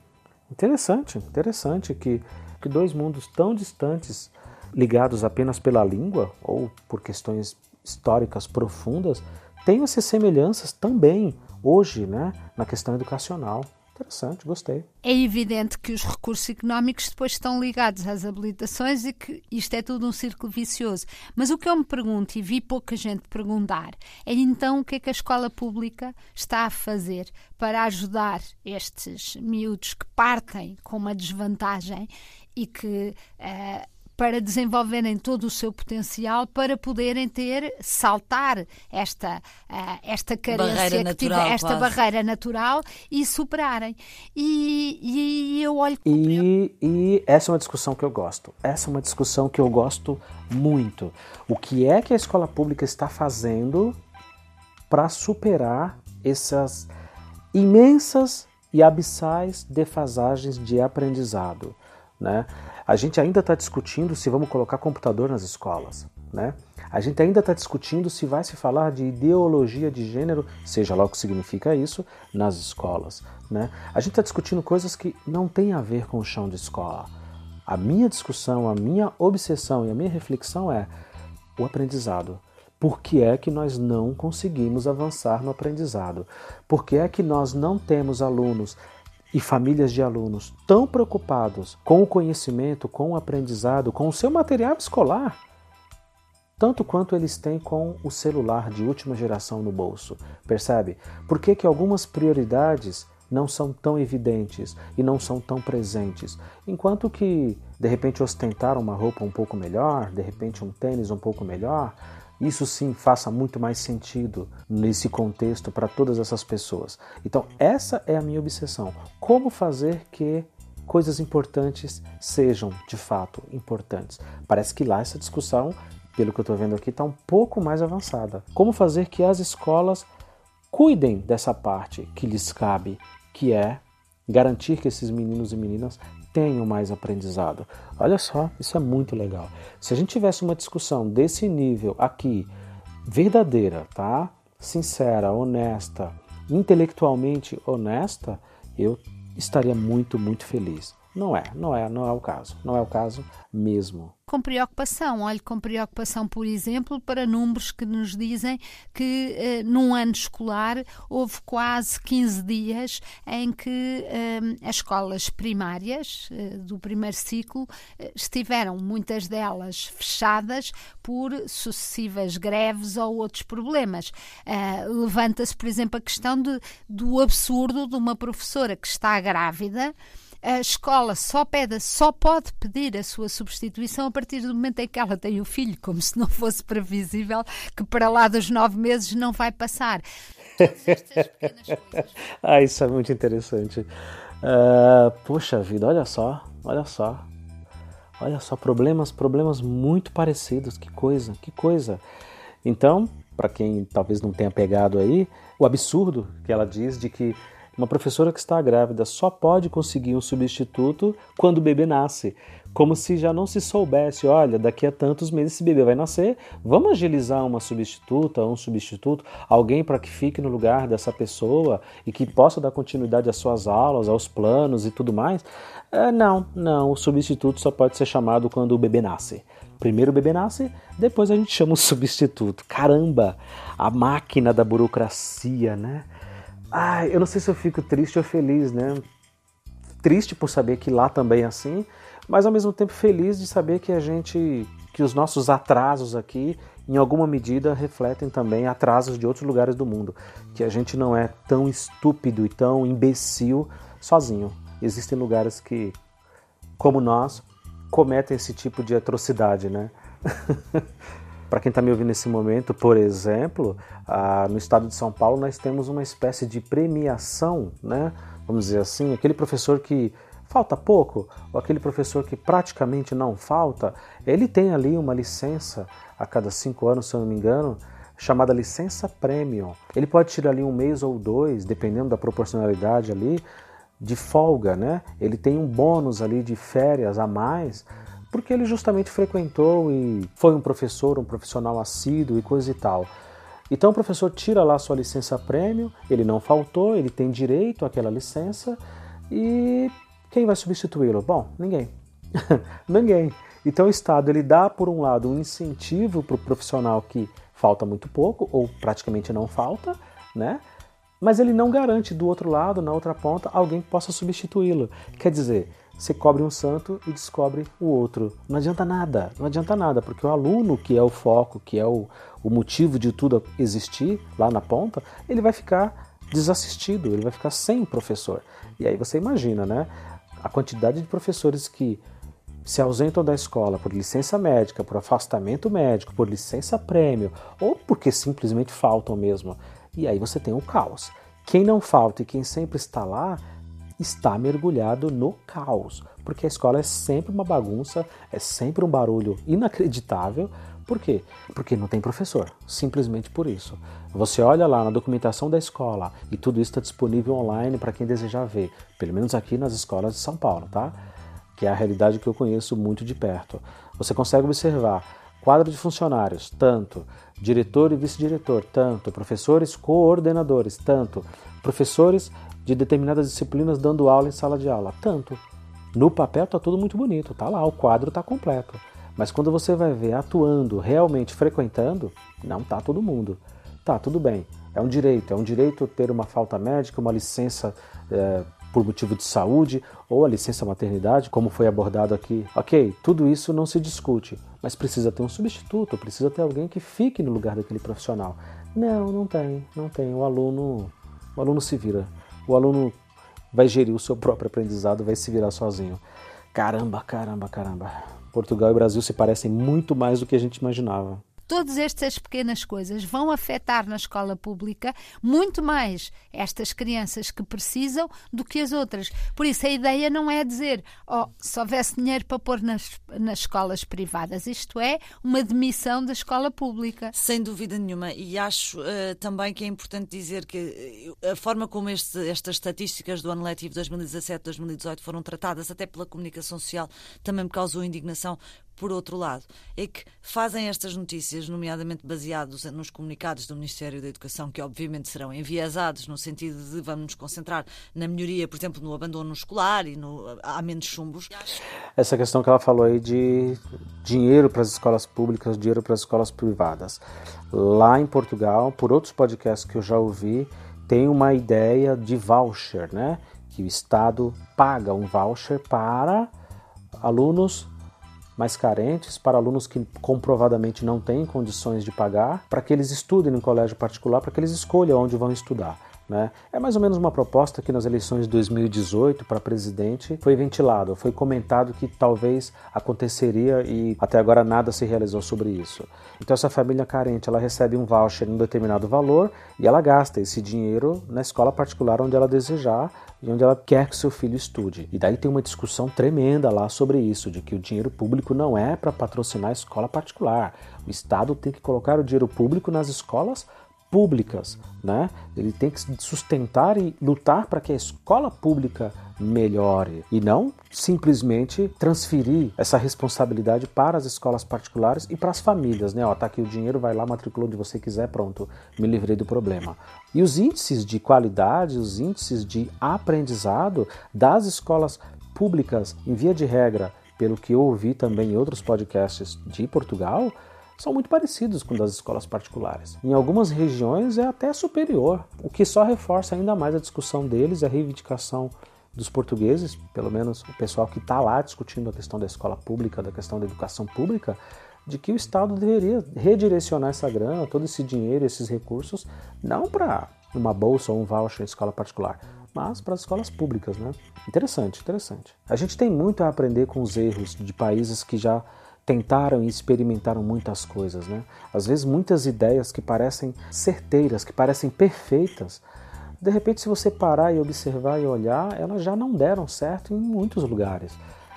Speaker 1: Interessante, interessante que, que dois mundos tão distantes, ligados apenas pela língua ou por questões históricas profundas, tem essas semelhanças também hoje né, na questão educacional. Interessante, gostei.
Speaker 4: É evidente que os recursos económicos depois estão ligados às habilitações e que isto é tudo um círculo vicioso. Mas o que eu me pergunto, e vi pouca gente perguntar, é então o que é que a escola pública está a fazer para ajudar estes miúdos que partem com uma desvantagem e que uh, para desenvolverem todo o seu potencial para poderem ter, saltar esta, uh, esta carência,
Speaker 3: barreira natural,
Speaker 4: esta
Speaker 3: quase.
Speaker 4: barreira natural e superarem. E, e eu olho.
Speaker 1: E, e essa é uma discussão que eu gosto. Essa é uma discussão que eu gosto muito. O que é que a escola pública está fazendo para superar essas imensas e abissais defasagens de aprendizado? Né? A gente ainda está discutindo se vamos colocar computador nas escolas. Né? A gente ainda está discutindo se vai se falar de ideologia de gênero, seja lá o que significa isso, nas escolas. Né? A gente está discutindo coisas que não têm a ver com o chão de escola. A minha discussão, a minha obsessão e a minha reflexão é o aprendizado. Por que é que nós não conseguimos avançar no aprendizado? Por que é que nós não temos alunos e famílias de alunos tão preocupados com o conhecimento, com o aprendizado, com o seu material escolar, tanto quanto eles têm com o celular de última geração no bolso. Percebe? Por que, que algumas prioridades não são tão evidentes e não são tão presentes? Enquanto que, de repente, ostentar uma roupa um pouco melhor, de repente, um tênis um pouco melhor, isso sim faça muito mais sentido nesse contexto para todas essas pessoas. Então, essa é a minha obsessão. Como fazer que coisas importantes sejam de fato importantes? Parece que lá essa discussão, pelo que eu estou vendo aqui, está um pouco mais avançada. Como fazer que as escolas cuidem dessa parte que lhes cabe, que é garantir que esses meninos e meninas tenham mais aprendizado. Olha só, isso é muito legal. Se a gente tivesse uma discussão desse nível aqui, verdadeira, tá? Sincera, honesta, intelectualmente honesta, eu estaria muito, muito feliz. Não é, não é, não é o caso. Não é o caso mesmo
Speaker 4: com preocupação. Olhe com preocupação, por exemplo, para números que nos dizem que eh, num ano escolar houve quase 15 dias em que eh, as escolas primárias eh, do primeiro ciclo eh, estiveram, muitas delas, fechadas por sucessivas greves ou outros problemas. Eh, levanta-se, por exemplo, a questão de, do absurdo de uma professora que está grávida a escola só pede, só pode pedir a sua substituição a partir do momento em que ela tem o filho, como se não fosse previsível que para lá dos nove meses não vai passar.
Speaker 1: ah, isso é muito interessante. Uh, poxa vida, olha só, olha só. Olha só, problemas, problemas muito parecidos. Que coisa, que coisa. Então, para quem talvez não tenha pegado aí, o absurdo que ela diz de que uma professora que está grávida só pode conseguir um substituto quando o bebê nasce. Como se já não se soubesse, olha, daqui a tantos meses esse bebê vai nascer, vamos agilizar uma substituta, um substituto, alguém para que fique no lugar dessa pessoa e que possa dar continuidade às suas aulas, aos planos e tudo mais. É, não, não, o substituto só pode ser chamado quando o bebê nasce. Primeiro o bebê nasce, depois a gente chama o substituto. Caramba, a máquina da burocracia, né? Ai, eu não sei se eu fico triste ou feliz, né? Triste por saber que lá também é assim, mas ao mesmo tempo feliz de saber que a gente, que os nossos atrasos aqui, em alguma medida, refletem também atrasos de outros lugares do mundo. Que a gente não é tão estúpido e tão imbecil sozinho. Existem lugares que, como nós, cometem esse tipo de atrocidade, né? Para quem está me ouvindo nesse momento, por exemplo, ah, no estado de São Paulo nós temos uma espécie de premiação, né? Vamos dizer assim, aquele professor que falta pouco, ou aquele professor que praticamente não falta, ele tem ali uma licença a cada cinco anos, se eu não me engano, chamada licença premium. Ele pode tirar ali um mês ou dois, dependendo da proporcionalidade ali, de folga, né? Ele tem um bônus ali de férias a mais, porque ele justamente frequentou e foi um professor, um profissional assíduo e coisa e tal. Então o professor tira lá sua licença prêmio, ele não faltou, ele tem direito àquela licença e quem vai substituí-lo? Bom, ninguém. ninguém. Então o Estado ele dá por um lado um incentivo para o profissional que falta muito pouco ou praticamente não falta, né? mas ele não garante do outro lado, na outra ponta, alguém que possa substituí-lo. Quer dizer, você cobre um santo e descobre o outro. Não adianta nada, não adianta nada, porque o aluno, que é o foco, que é o, o motivo de tudo existir lá na ponta, ele vai ficar desassistido, ele vai ficar sem professor. E aí você imagina, né? A quantidade de professores que se ausentam da escola por licença médica, por afastamento médico, por licença prêmio, ou porque simplesmente faltam mesmo. E aí você tem o caos. Quem não falta e quem sempre está lá está mergulhado no caos, porque a escola é sempre uma bagunça, é sempre um barulho inacreditável. Por quê? Porque não tem professor, simplesmente por isso. Você olha lá na documentação da escola e tudo isso está disponível online para quem desejar ver, pelo menos aqui nas escolas de São Paulo, tá? Que é a realidade que eu conheço muito de perto. Você consegue observar quadro de funcionários, tanto diretor e vice-diretor, tanto, professores coordenadores, tanto, professores de determinadas disciplinas dando aula em sala de aula, tanto. No papel está tudo muito bonito, tá lá, o quadro está completo. Mas quando você vai ver atuando, realmente frequentando, não tá todo mundo. Tá, tudo bem. É um direito, é um direito ter uma falta médica, uma licença é, por motivo de saúde ou a licença maternidade, como foi abordado aqui. Ok, tudo isso não se discute, mas precisa ter um substituto, precisa ter alguém que fique no lugar daquele profissional. Não, não tem, não tem. O aluno, o aluno se vira. O aluno vai gerir o seu próprio aprendizado, vai se virar sozinho. Caramba, caramba, caramba. Portugal e Brasil se parecem muito mais do que a gente imaginava.
Speaker 4: Todas estas pequenas coisas vão afetar na escola pública muito mais estas crianças que precisam do que as outras. Por isso, a ideia não é dizer, oh, se houvesse dinheiro para pôr nas, nas escolas privadas. Isto é uma demissão da escola pública.
Speaker 3: Sem dúvida nenhuma. E acho uh, também que é importante dizer que eh, a forma como este, estas estatísticas do ano letivo 2017-2018 foram tratadas, até pela comunicação social, também me causou indignação, por outro lado, é que fazem estas notícias, nomeadamente baseados nos comunicados do Ministério da Educação, que obviamente serão enviesados no sentido de vamos nos concentrar na melhoria, por exemplo, no abandono escolar e no, há menos chumbos.
Speaker 1: Essa questão que ela falou aí de dinheiro para as escolas públicas, dinheiro para as escolas privadas. Lá em Portugal, por outros podcasts que eu já ouvi, tem uma ideia de voucher, né? Que o Estado paga um voucher para alunos mais carentes, para alunos que comprovadamente não têm condições de pagar, para que eles estudem no colégio particular, para que eles escolham onde vão estudar. Né? É mais ou menos uma proposta que nas eleições de 2018 para presidente foi ventilado, foi comentado que talvez aconteceria e até agora nada se realizou sobre isso. Então essa família carente ela recebe um voucher em um determinado valor e ela gasta esse dinheiro na escola particular onde ela desejar e onde ela quer que seu filho estude. E daí tem uma discussão tremenda lá sobre isso, de que o dinheiro público não é para patrocinar a escola particular. O Estado tem que colocar o dinheiro público nas escolas públicas, né? Ele tem que sustentar e lutar para que a escola pública melhore e não simplesmente transferir essa responsabilidade para as escolas particulares e para as famílias, né? Ó, tá aqui o dinheiro, vai lá, matricula onde você quiser, pronto, me livrei do problema. E os índices de qualidade, os índices de aprendizado das escolas públicas, em via de regra, pelo que eu ouvi também em outros podcasts de Portugal, são muito parecidos com das escolas particulares. Em algumas regiões é até superior, o que só reforça ainda mais a discussão deles a reivindicação dos portugueses, pelo menos o pessoal que está lá discutindo a questão da escola pública, da questão da educação pública, de que o Estado deveria redirecionar essa grana, todo esse dinheiro, esses recursos, não para uma bolsa ou um voucher em escola particular, mas para as escolas públicas, né? Interessante, interessante. A gente tem muito a aprender com os erros de países que já tentaram e experimentaram muitas coisas, né? Às vezes muitas ideias que parecem certeiras, que parecem perfeitas, de repente se você parar e observar e olhar, elas já não deram certo em muitos lugares.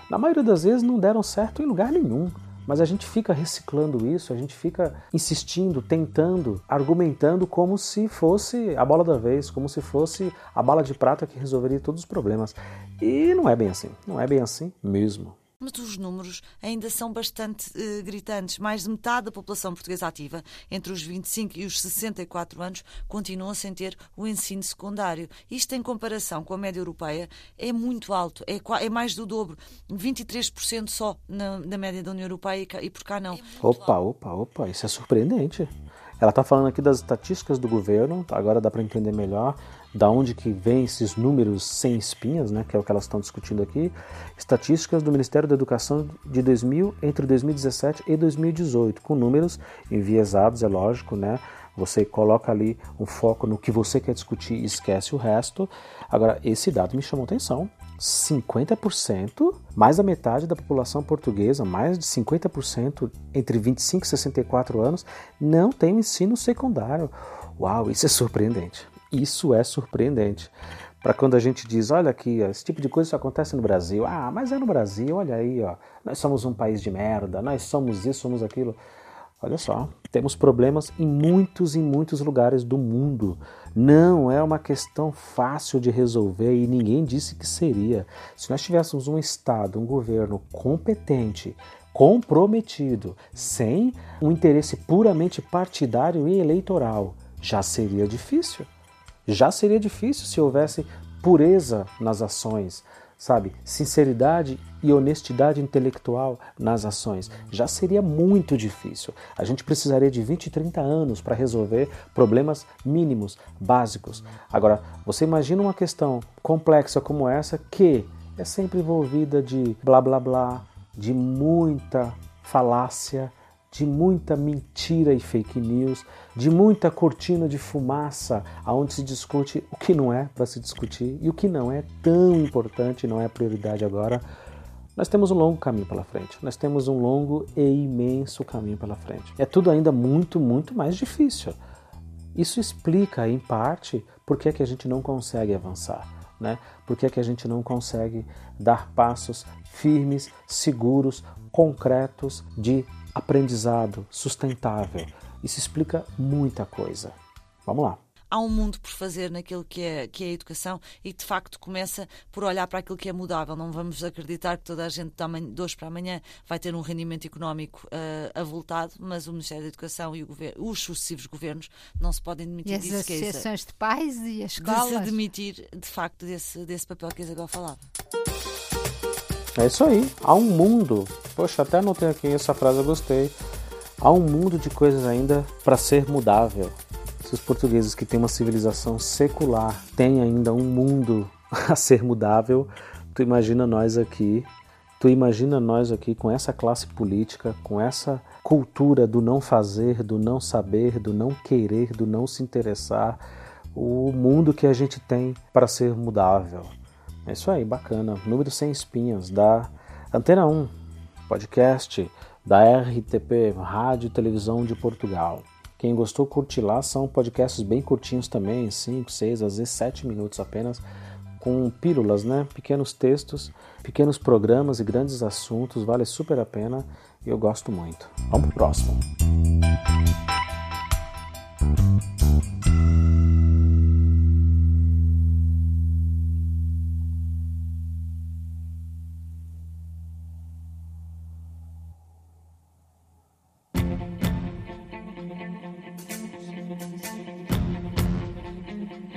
Speaker 1: Na maioria das vezes não deram certo em lugar nenhum. Mas a gente fica reciclando isso, a gente fica insistindo, tentando, argumentando como se fosse a bola da vez, como se fosse a bala de prata que resolveria todos os problemas. E não é bem assim, não é bem assim mesmo.
Speaker 3: Mas os números ainda são bastante uh, gritantes. Mais de metade da população portuguesa ativa, entre os 25 e os 64 anos, continua sem ter o ensino secundário. Isto, em comparação com a média europeia, é muito alto. É, é mais do dobro. 23% só na, na, média da União Europeia e, por cá não. É
Speaker 1: opa, alto. opa, opa. Isso é surpreendente. Ela está falando aqui das estatísticas do governo, agora dá para entender melhor da onde que vem esses números sem espinhas, né, que é o que elas estão discutindo aqui, estatísticas do Ministério da Educação de 2000 entre 2017 e 2018, com números enviesados, é lógico, né? Você coloca ali um foco no que você quer discutir e esquece o resto. Agora, esse dado me chamou atenção. 50%, mais da metade da população portuguesa, mais de 50% entre 25 e 64 anos, não tem ensino secundário. Uau, isso é surpreendente. Isso é surpreendente. Para quando a gente diz, olha aqui, esse tipo de coisa só acontece no Brasil. Ah, mas é no Brasil, olha aí, ó. Nós somos um país de merda, nós somos isso, somos aquilo. Olha só, temos problemas em muitos e muitos lugares do mundo. Não é uma questão fácil de resolver e ninguém disse que seria. Se nós tivéssemos um Estado, um governo competente, comprometido, sem um interesse puramente partidário e eleitoral, já seria difícil já seria difícil se houvesse pureza nas ações, sabe? Sinceridade e honestidade intelectual nas ações. Já seria muito difícil. A gente precisaria de 20, 30 anos para resolver problemas mínimos, básicos. Agora, você imagina uma questão complexa como essa que é sempre envolvida de blá blá blá, de muita falácia, de muita mentira e fake news, de muita cortina de fumaça, aonde se discute o que não é para se discutir e o que não é tão importante, não é prioridade agora. Nós temos um longo caminho pela frente. Nós temos um longo e imenso caminho pela frente. É tudo ainda muito, muito mais difícil. Isso explica, em parte, por que, é que a gente não consegue avançar. Né? Por que, é que a gente não consegue dar passos firmes, seguros, concretos de aprendizado sustentável. Isso explica muita coisa. Vamos lá
Speaker 3: há um mundo por fazer naquilo que é, que é a educação e de facto começa por olhar para aquilo que é mudável. Não vamos acreditar que toda a gente de hoje para amanhã vai ter um rendimento económico uh, avultado, mas o Ministério da Educação e os sucessivos governos não se podem demitir
Speaker 4: e as
Speaker 3: disso.
Speaker 4: associações de pais e as escolas.
Speaker 3: De se demitir de facto desse, desse papel que a Isabel falava.
Speaker 1: É isso aí. Há um mundo. Poxa, até anotei aqui essa frase, eu gostei. Há um mundo de coisas ainda para ser mudável. Se os portugueses que têm uma civilização secular têm ainda um mundo a ser mudável, tu imagina nós aqui, tu imagina nós aqui com essa classe política, com essa cultura do não fazer, do não saber, do não querer, do não se interessar. o mundo que a gente tem para ser mudável. É isso aí, bacana. Número sem espinhas da Antena 1, podcast da RTP, Rádio e Televisão de Portugal. Quem gostou, curte lá. São podcasts bem curtinhos também, 5, 6, às vezes 7 minutos apenas, com pílulas, né? Pequenos textos, pequenos programas e grandes assuntos. Vale super a pena e eu gosto muito. Vamos pro próximo.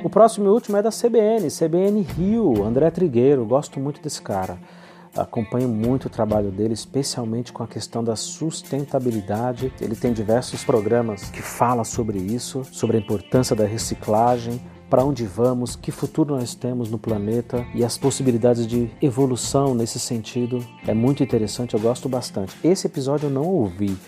Speaker 1: O próximo e último é da CBN, CBN Rio, André Trigueiro. Gosto muito desse cara. Acompanho muito o trabalho dele, especialmente com a questão da sustentabilidade. Ele tem diversos programas que falam sobre isso, sobre a importância da reciclagem, para onde vamos, que futuro nós temos no planeta e as possibilidades de evolução nesse sentido. É muito interessante, eu gosto bastante. Esse episódio eu não ouvi.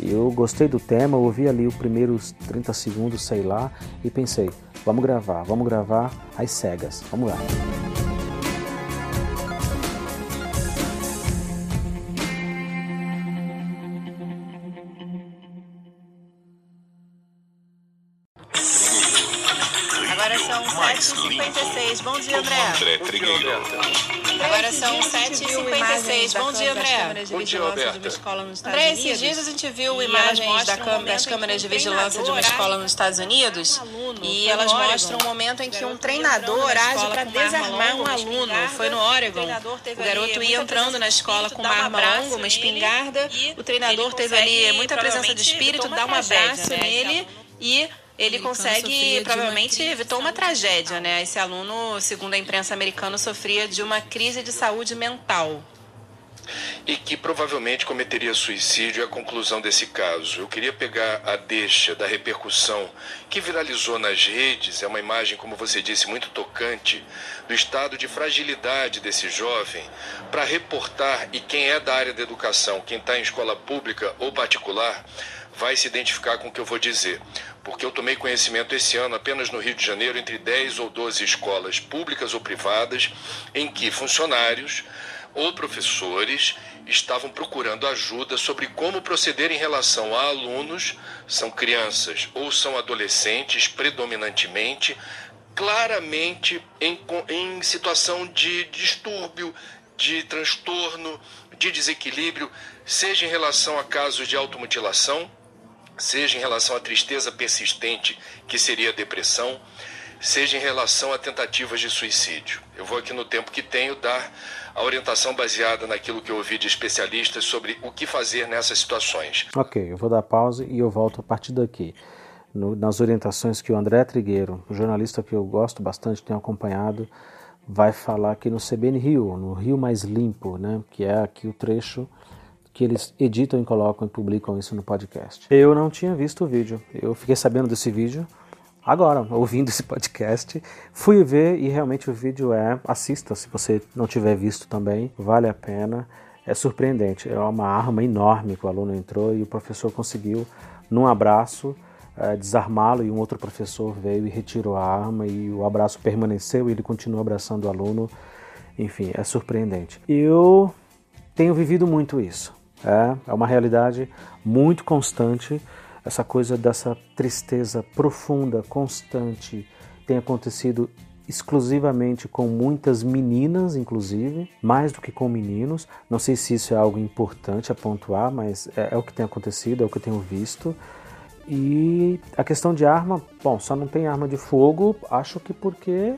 Speaker 1: Eu gostei do tema, ouvi ali os primeiros 30 segundos, sei lá, e pensei, vamos gravar, vamos gravar às cegas. Vamos lá.
Speaker 5: Agora são 7h56. Bom dia, André.
Speaker 6: André Trigueiro.
Speaker 5: São 7h56. Bom dia, André.
Speaker 6: Bom dia, Roberta.
Speaker 5: André, esses dias a gente viu imagens da câmera, das câmeras de vigilância de uma escola nos Estados Unidos e elas mostram um momento em que um treinador age para desarmar um aluno. Foi no Oregon. O garoto ia entrando na escola com uma arma longa, uma espingarda. O treinador teve ali muita presença de espírito, dá um abraço nele e ele consegue, provavelmente, evitou uma tragédia, né? Esse aluno, segundo a imprensa americana, sofria de uma crise de saúde mental.
Speaker 6: E que provavelmente cometeria suicídio é a conclusão desse caso. Eu queria pegar a deixa da repercussão que viralizou nas redes, é uma imagem, como você disse, muito tocante, do estado de fragilidade desse jovem, para reportar, e quem é da área da educação, quem está em escola pública ou particular, vai se identificar com o que eu vou dizer. Porque eu tomei conhecimento esse ano, apenas no Rio de Janeiro, entre 10 ou 12 escolas públicas ou privadas, em que funcionários ou professores estavam procurando ajuda sobre como proceder em relação a alunos, são crianças ou são adolescentes, predominantemente, claramente em, em situação de distúrbio, de transtorno, de desequilíbrio, seja em relação a casos de automutilação, seja em relação à tristeza persistente, que seria a depressão, seja em relação a tentativas de suicídio. Eu vou aqui no tempo que tenho dar a orientação baseada naquilo que eu ouvi de especialistas sobre o que fazer nessas situações.
Speaker 1: Ok, eu vou dar pausa e eu volto a partir daqui. No, nas orientações que o André Trigueiro, jornalista que eu gosto bastante, tem acompanhado, vai falar aqui no CBN Rio, no Rio Mais Limpo, né, que é aqui o trecho que eles editam e colocam e publicam isso no podcast. Eu não tinha visto o vídeo, eu fiquei sabendo desse vídeo agora, ouvindo esse podcast. Fui ver e realmente o vídeo é. Assista se você não tiver visto também, vale a pena. É surpreendente, é uma arma enorme que o aluno entrou e o professor conseguiu, num abraço, é, desarmá-lo e um outro professor veio e retirou a arma e o abraço permaneceu e ele continua abraçando o aluno. Enfim, é surpreendente. Eu tenho vivido muito isso. É, é uma realidade muito constante. Essa coisa dessa tristeza profunda, constante, tem acontecido exclusivamente com muitas meninas, inclusive, mais do que com meninos. Não sei se isso é algo importante a pontuar, mas é, é o que tem acontecido, é o que eu tenho visto. E a questão de arma, bom, só não tem arma de fogo, acho que porque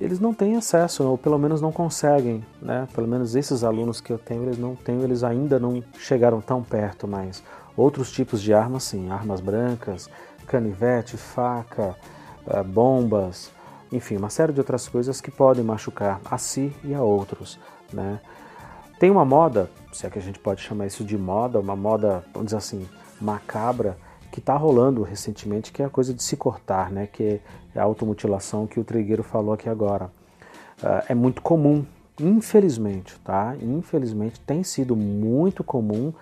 Speaker 1: eles não têm acesso, ou pelo menos não conseguem, né? Pelo menos esses alunos que eu tenho, eles não têm, eles ainda não chegaram tão perto, mas outros tipos de armas sim, armas brancas, canivete, faca, eh, bombas, enfim, uma série de outras coisas que podem machucar a si e a outros, né? Tem uma moda, se é que a gente pode chamar isso de moda, uma moda, vamos dizer assim, macabra, que está rolando recentemente, que é a coisa de se cortar, né? que é a automutilação que o Trigueiro falou aqui agora. Uh, é muito comum, infelizmente, tá? Infelizmente tem sido muito comum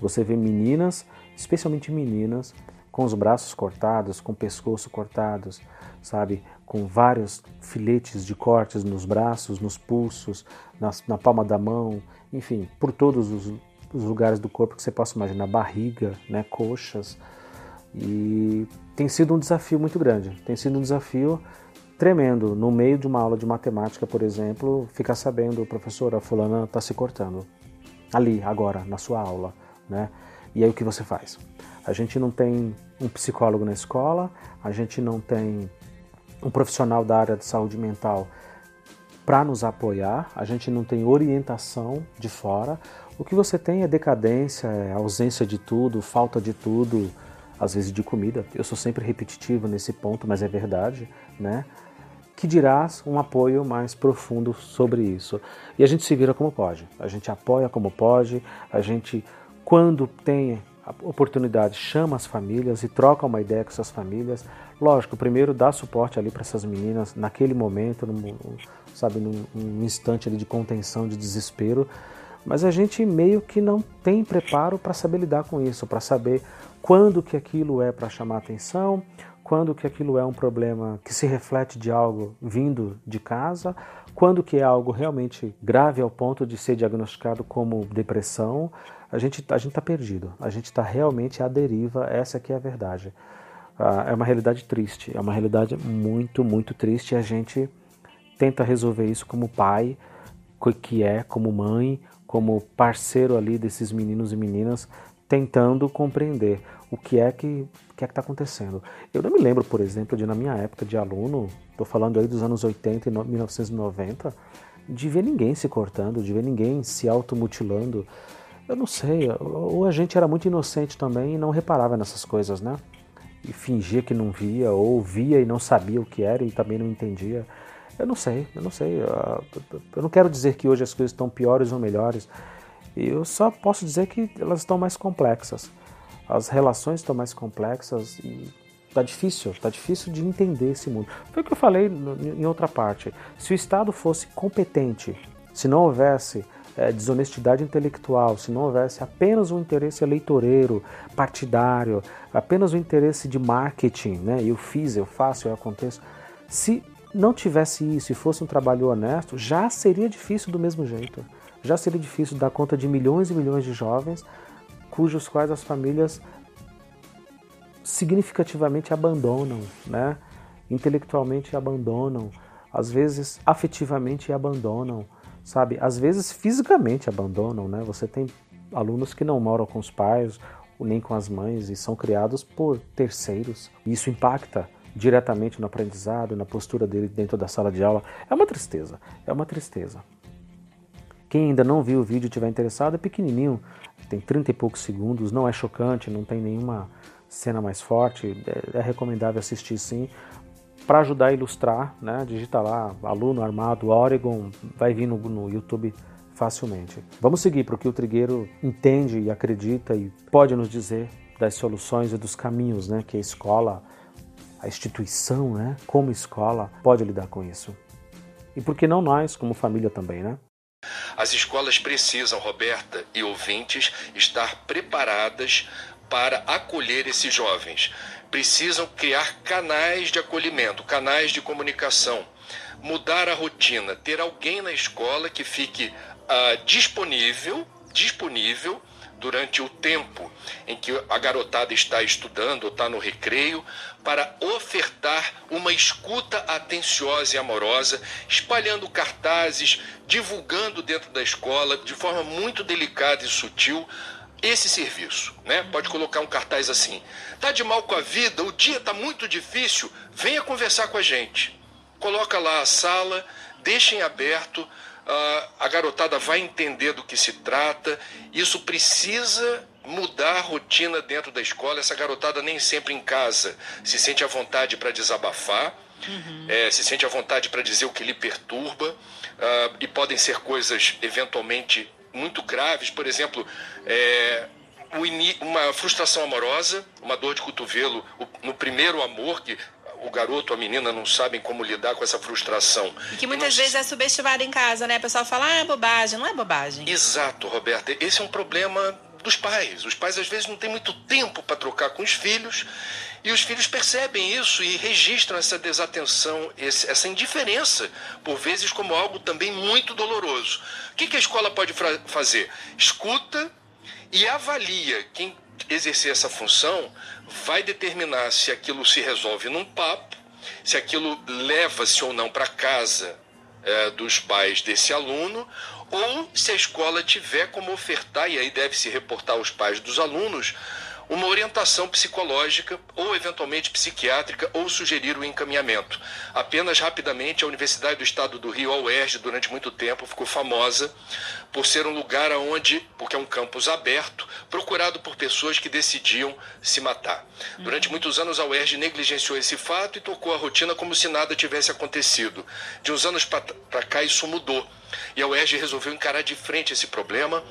Speaker 1: você ver meninas, especialmente meninas, com os braços cortados, com o pescoço cortados, sabe? Com vários filetes de cortes nos braços, nos pulsos, na, na palma da mão, enfim, por todos os, os, lugares do corpo que você possa imaginar, barriga, né, coxas. E tem sido um desafio muito grande, tem sido um desafio tremendo. No meio de uma aula de matemática, por exemplo, ficar sabendo, professora, fulana está se cortando. Ali, agora, na sua aula, né? E aí o que você faz? A gente não tem um psicólogo na escola, a gente não tem um profissional da área de saúde mental para nos apoiar, a gente não tem orientação de fora. O que você tem é decadência, é ausência de tudo, falta de tudo, às vezes de comida. Eu sou sempre repetitivo nesse ponto, mas é verdade, né? Que dirás um apoio mais profundo sobre isso. E a gente se vira como pode. A gente apoia como pode, a gente, quando tem oportunidade, chama as famílias e troca uma ideia com essas famílias. Lógico, primeiro dá suporte ali para essas meninas naquele momento, num, sabe, num, num instante ali de contenção, de desespero. Mas a gente meio que não tem preparo para saber lidar com isso, para saber quando que aquilo é para chamar atenção, quando que aquilo é um problema que se reflete de algo vindo de casa, quando que é algo realmente grave ao ponto de ser diagnosticado como depressão, a gente a gente está perdido, a gente está realmente à deriva. Essa aqui é a verdade. Ah, é uma realidade triste, é uma realidade muito muito triste. E a gente tenta resolver isso como pai, que é, como mãe, como parceiro ali desses meninos e meninas, tentando compreender o que é que que é está acontecendo. Eu não me lembro, por exemplo, de na minha época de aluno, estou falando aí dos anos 80 e 1990, de ver ninguém se cortando, de ver ninguém se automutilando. Eu não sei, ou a gente era muito inocente também e não reparava nessas coisas, né? E fingia que não via, ou via e não sabia o que era e também não entendia. Eu não sei, eu não sei. Eu não quero dizer que hoje as coisas estão piores ou melhores. Eu só posso dizer que elas estão mais complexas. As relações estão mais complexas e tá difícil, tá difícil de entender esse mundo. Foi o que eu falei em outra parte. Se o Estado fosse competente, se não houvesse é, desonestidade intelectual, se não houvesse apenas um interesse eleitoreiro, partidário, apenas um interesse de marketing, né? Eu fiz, eu faço, eu aconteço. Se não tivesse isso e fosse um trabalho honesto, já seria difícil do mesmo jeito. Já seria difícil dar conta de milhões e milhões de jovens cujos quais as famílias significativamente abandonam, né? intelectualmente abandonam, às vezes afetivamente abandonam, sabe? Às vezes fisicamente abandonam, né? Você tem alunos que não moram com os pais nem com as mães e são criados por terceiros. Isso impacta diretamente no aprendizado, na postura dele dentro da sala de aula. É uma tristeza, é uma tristeza. Quem ainda não viu o vídeo e estiver interessado, é pequenininho, tem 30 e poucos segundos, não é chocante, não tem nenhuma cena mais forte, é, é recomendável assistir sim, para ajudar a ilustrar, né? Digita lá, aluno armado Oregon, vai vir no, no YouTube facilmente. Vamos seguir para o que o Trigueiro entende e acredita e pode nos dizer das soluções e dos caminhos, né? Que a escola, a instituição, né? Como escola pode lidar com isso. E por que não nós, como família também, né?
Speaker 6: As escolas precisam, Roberta e ouvintes, estar preparadas para acolher esses jovens. Precisam criar canais de acolhimento, canais de comunicação, mudar a rotina, ter alguém na escola que fique uh, disponível, disponível durante o tempo em que a garotada está estudando ou está no recreio, para ofertar uma escuta atenciosa e amorosa, espalhando cartazes, divulgando dentro da escola de forma muito delicada e sutil esse serviço, né? Pode colocar um cartaz assim: tá de mal com a vida, o dia tá muito difícil, venha conversar com a gente. Coloca lá a sala, deixem aberto, a garotada vai entender do que se trata. Isso precisa mudar a rotina dentro da escola. Essa garotada nem sempre em casa se sente à vontade para desabafar. Uhum. É, se sente à vontade para dizer o que lhe perturba, uh, e podem ser coisas eventualmente muito graves, por exemplo, é, uma frustração amorosa, uma dor de cotovelo no primeiro amor, que o garoto, a menina não sabem como lidar com essa frustração.
Speaker 5: E que muitas vezes é subestimado em casa, né? O pessoal fala, ah, é bobagem. Não é bobagem.
Speaker 6: Exato, Roberta. Esse é um problema dos pais. Os pais às vezes não têm muito tempo para trocar com os filhos e os filhos percebem isso e registram essa desatenção, essa indiferença, por vezes como algo também muito doloroso. O que, a escola pode fazer? Escuta e avalia quem exercer essa função vai determinar se aquilo se resolve num papo, se aquilo leva-se ou não para casa é, dos pais desse aluno, ou se a escola tiver como ofertar, e aí deve se reportar aos pais dos alunos, uma orientação psicológica ou eventualmente psiquiátrica ou sugerir o encaminhamento. Apenas rapidamente, a Universidade do Estado do Rio, a UERJ, durante muito tempo ficou famosa por ser um lugar onde, porque é um campus aberto, procurado por pessoas que decidiam se matar. Durante muitos anos, a UERJ negligenciou esse fato e tocou a rotina como se nada tivesse acontecido. De uns anos para cá, isso mudou. E a UERJ resolveu encarar de frente esse problema,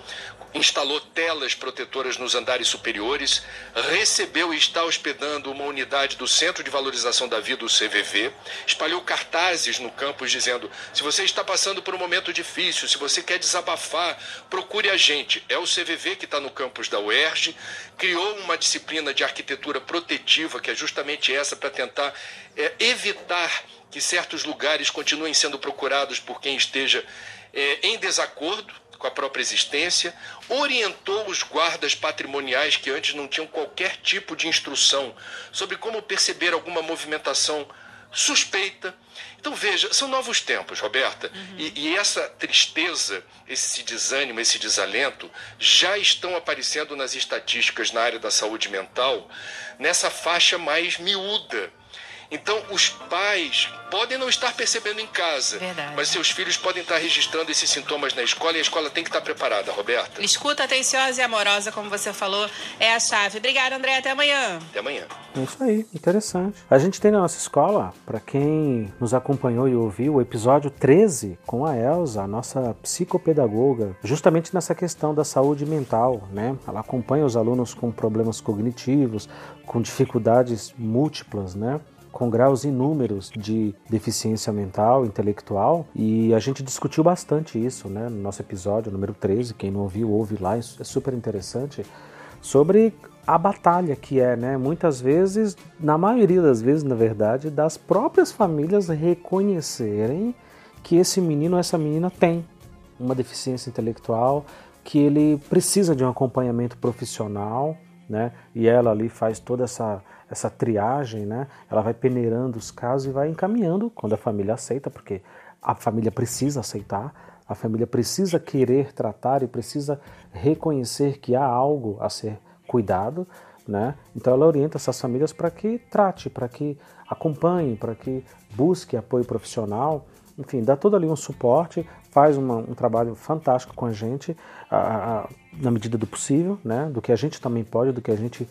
Speaker 6: instalou telas protetoras nos andares superiores, recebeu e está hospedando uma unidade do Centro de Valorização da Vida, o CVV, espalhou cartazes no campus dizendo: se você está passando por um momento difícil, se você quer desabafar, procure a gente. É o CVV que está no campus da UERJ, criou uma disciplina de arquitetura protetiva, que é justamente essa, para tentar é, evitar que certos lugares continuem sendo procurados por quem esteja é, em desacordo com a própria existência, orientou os guardas patrimoniais que antes não tinham qualquer tipo de instrução sobre como perceber alguma movimentação suspeita. Então veja, são novos tempos, Roberta, uhum. e, e, essa tristeza, esse desânimo, esse desalento já estão aparecendo nas estatísticas na área da saúde mental nessa faixa mais miúda então, os pais podem não estar percebendo em casa, Verdade. mas seus filhos podem estar registrando esses sintomas na escola e a escola tem que estar preparada, Roberta.
Speaker 5: Escuta atenciosa e amorosa, como você falou, é a chave. Obrigada, André. Até amanhã.
Speaker 6: Até amanhã.
Speaker 1: É isso aí, interessante. A gente tem na nossa escola, para quem nos acompanhou e ouviu, o episódio 13 com a Elsa, a nossa psicopedagoga, justamente nessa questão da saúde mental, né? Ela acompanha os alunos com problemas cognitivos, com dificuldades múltiplas, né? Com graus inúmeros de deficiência mental, intelectual, e a gente discutiu bastante isso né, no nosso episódio número 13. Quem não ouviu, ouve lá, é super interessante. Sobre a batalha que é, né? Muitas vezes, na maioria das vezes, na verdade, das próprias famílias reconhecerem que esse menino ou essa menina tem uma deficiência intelectual, que ele precisa de um acompanhamento profissional, né? E ela ali faz toda essa essa triagem, né? Ela vai peneirando os casos e vai encaminhando quando a família aceita, porque a família precisa aceitar, a família precisa querer tratar e precisa reconhecer que há algo a ser cuidado, né? Então ela orienta essas famílias para que trate, para que acompanhe, para que busque apoio profissional, enfim, dá todo ali um suporte, faz uma, um trabalho fantástico com a gente, a, a, na medida do possível, né? Do que a gente também pode, do que a gente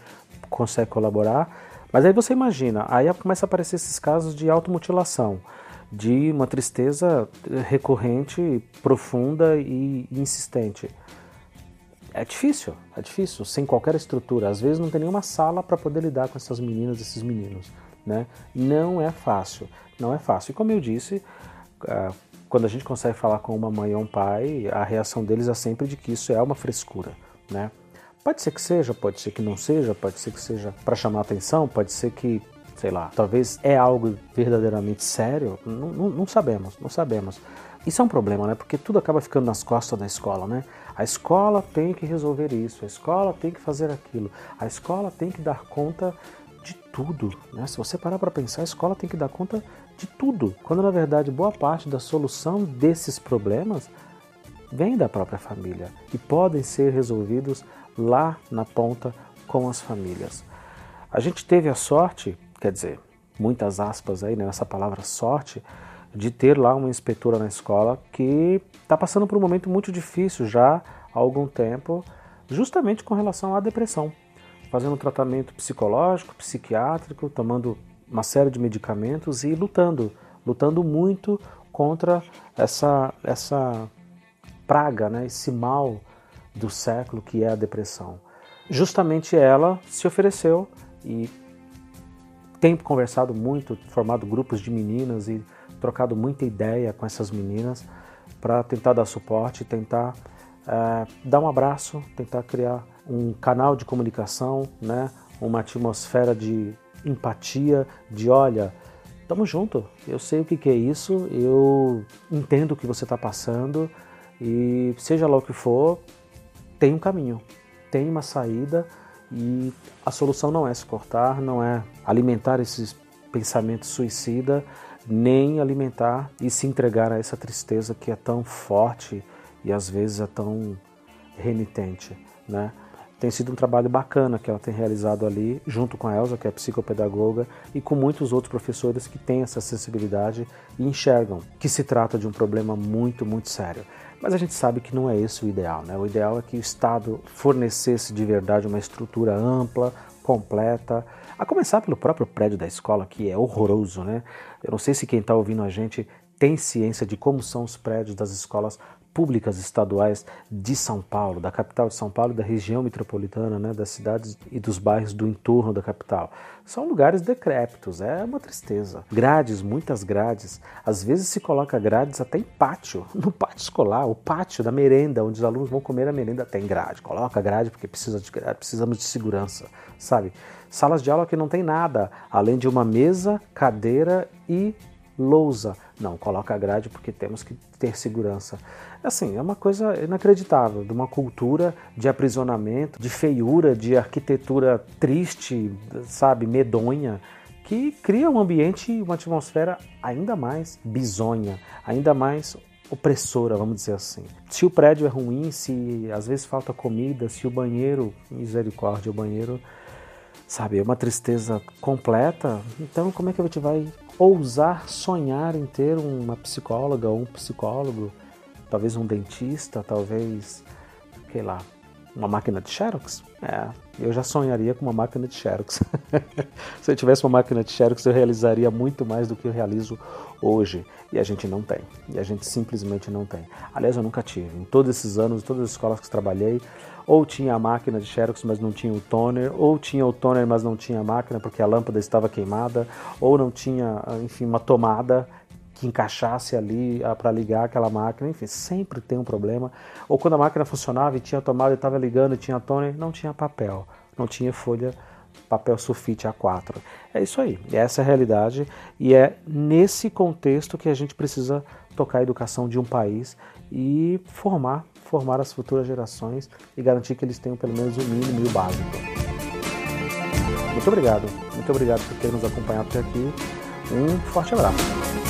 Speaker 1: consegue colaborar. Mas aí você imagina, aí começa a aparecer esses casos de automutilação, de uma tristeza recorrente, profunda e insistente. É difícil, é difícil, sem qualquer estrutura. Às vezes não tem nenhuma sala para poder lidar com essas meninas, esses meninos. Né? Não é fácil, não é fácil. E como eu disse, ah, quando a gente consegue falar com uma mãe ou um pai, a reação deles é sempre de que isso é uma frescura, né? Pode ser que seja, pode ser que não seja, pode ser que seja para chamar atenção, pode ser que, sei lá, talvez é algo verdadeiramente sério. Não, não, não, sabemos, não sabemos. Isso é um problema, né? Porque tudo acaba ficando nas costas da escola, né? A escola tem que resolver isso, a escola tem que fazer aquilo, a escola tem que dar conta de tudo, né? Se você parar para pensar, a escola tem que dar conta de tudo, quando na verdade boa parte da solução desses problemas vem da própria família e podem ser resolvidos lá na ponta com as famílias. A gente teve a sorte, quer dizer, muitas aspas aí né, nessa palavra sorte, de ter lá uma inspetora na escola que está passando por um momento muito difícil já há algum tempo, justamente com relação à depressão, fazendo tratamento psicológico, psiquiátrico, tomando uma série de medicamentos e lutando, lutando muito contra essa essa praga, né, esse mal do século, que é a depressão. Justamente ela se ofereceu e tem conversado muito, formado grupos de meninas e trocado muita ideia com essas meninas para tentar dar suporte, tentar é, dar um abraço, tentar criar um canal de comunicação, né? uma atmosfera de empatia, de olha, tamo junto, eu sei o que, que é isso, eu entendo o que você está passando e seja lá o que for, tem um caminho, tem uma saída e a solução não é se cortar, não é alimentar esses pensamentos suicida, nem alimentar e se entregar a essa tristeza que é tão forte e às vezes é tão renitente, né? Tem sido um trabalho bacana que ela tem realizado ali, junto com a Elsa, que é psicopedagoga, e com muitos outros professores que têm essa sensibilidade e enxergam que se trata de um problema muito, muito sério. Mas a gente sabe que não é esse o ideal, né? O ideal é que o Estado fornecesse de verdade uma estrutura ampla, completa, a começar pelo próprio prédio da escola, que é horroroso, né? Eu não sei se quem está ouvindo a gente tem ciência de como são os prédios das escolas públicas estaduais de São Paulo, da capital de São Paulo da região metropolitana, né, das cidades e dos bairros do entorno da capital. São lugares decrépitos, é uma tristeza. Grades, muitas grades. Às vezes se coloca grades até em pátio, no pátio escolar, o pátio da merenda, onde os alunos vão comer a merenda, tem grade. Coloca grade porque precisa de grade, precisamos de segurança, sabe? Salas de aula que não tem nada, além de uma mesa, cadeira e lousa. Não, coloca a grade porque temos que ter segurança. Assim, é uma coisa inacreditável, de uma cultura de aprisionamento, de feiura, de arquitetura triste, sabe, medonha, que cria um ambiente, uma atmosfera ainda mais bizonha, ainda mais opressora, vamos dizer assim. Se o prédio é ruim, se às vezes falta comida, se o banheiro, misericórdia, o banheiro, sabe, é uma tristeza completa, então como é que a gente vai ousar sonhar em ter uma psicóloga ou um psicólogo, talvez um dentista, talvez, sei lá, uma máquina de Xerox? É, eu já sonharia com uma máquina de Xerox. Se eu tivesse uma máquina de Xerox, eu realizaria muito mais do que eu realizo hoje. E a gente não tem. E a gente simplesmente não tem. Aliás, eu nunca tive. Em todos esses anos, em todas as escolas que trabalhei, ou tinha a máquina de Xerox, mas não tinha o toner, ou tinha o toner, mas não tinha a máquina porque a lâmpada estava queimada, ou não tinha, enfim, uma tomada que encaixasse ali ah, para ligar aquela máquina, enfim, sempre tem um problema. Ou quando a máquina funcionava e tinha tomada e estava ligando e tinha toner, não tinha papel, não tinha folha papel sulfite A4. É isso aí, essa é a realidade. E é nesse contexto que a gente precisa tocar a educação de um país e formar formar as futuras gerações e garantir que eles tenham pelo menos o mínimo e o básico. Muito obrigado, muito obrigado por ter nos acompanhado até aqui. Um forte abraço.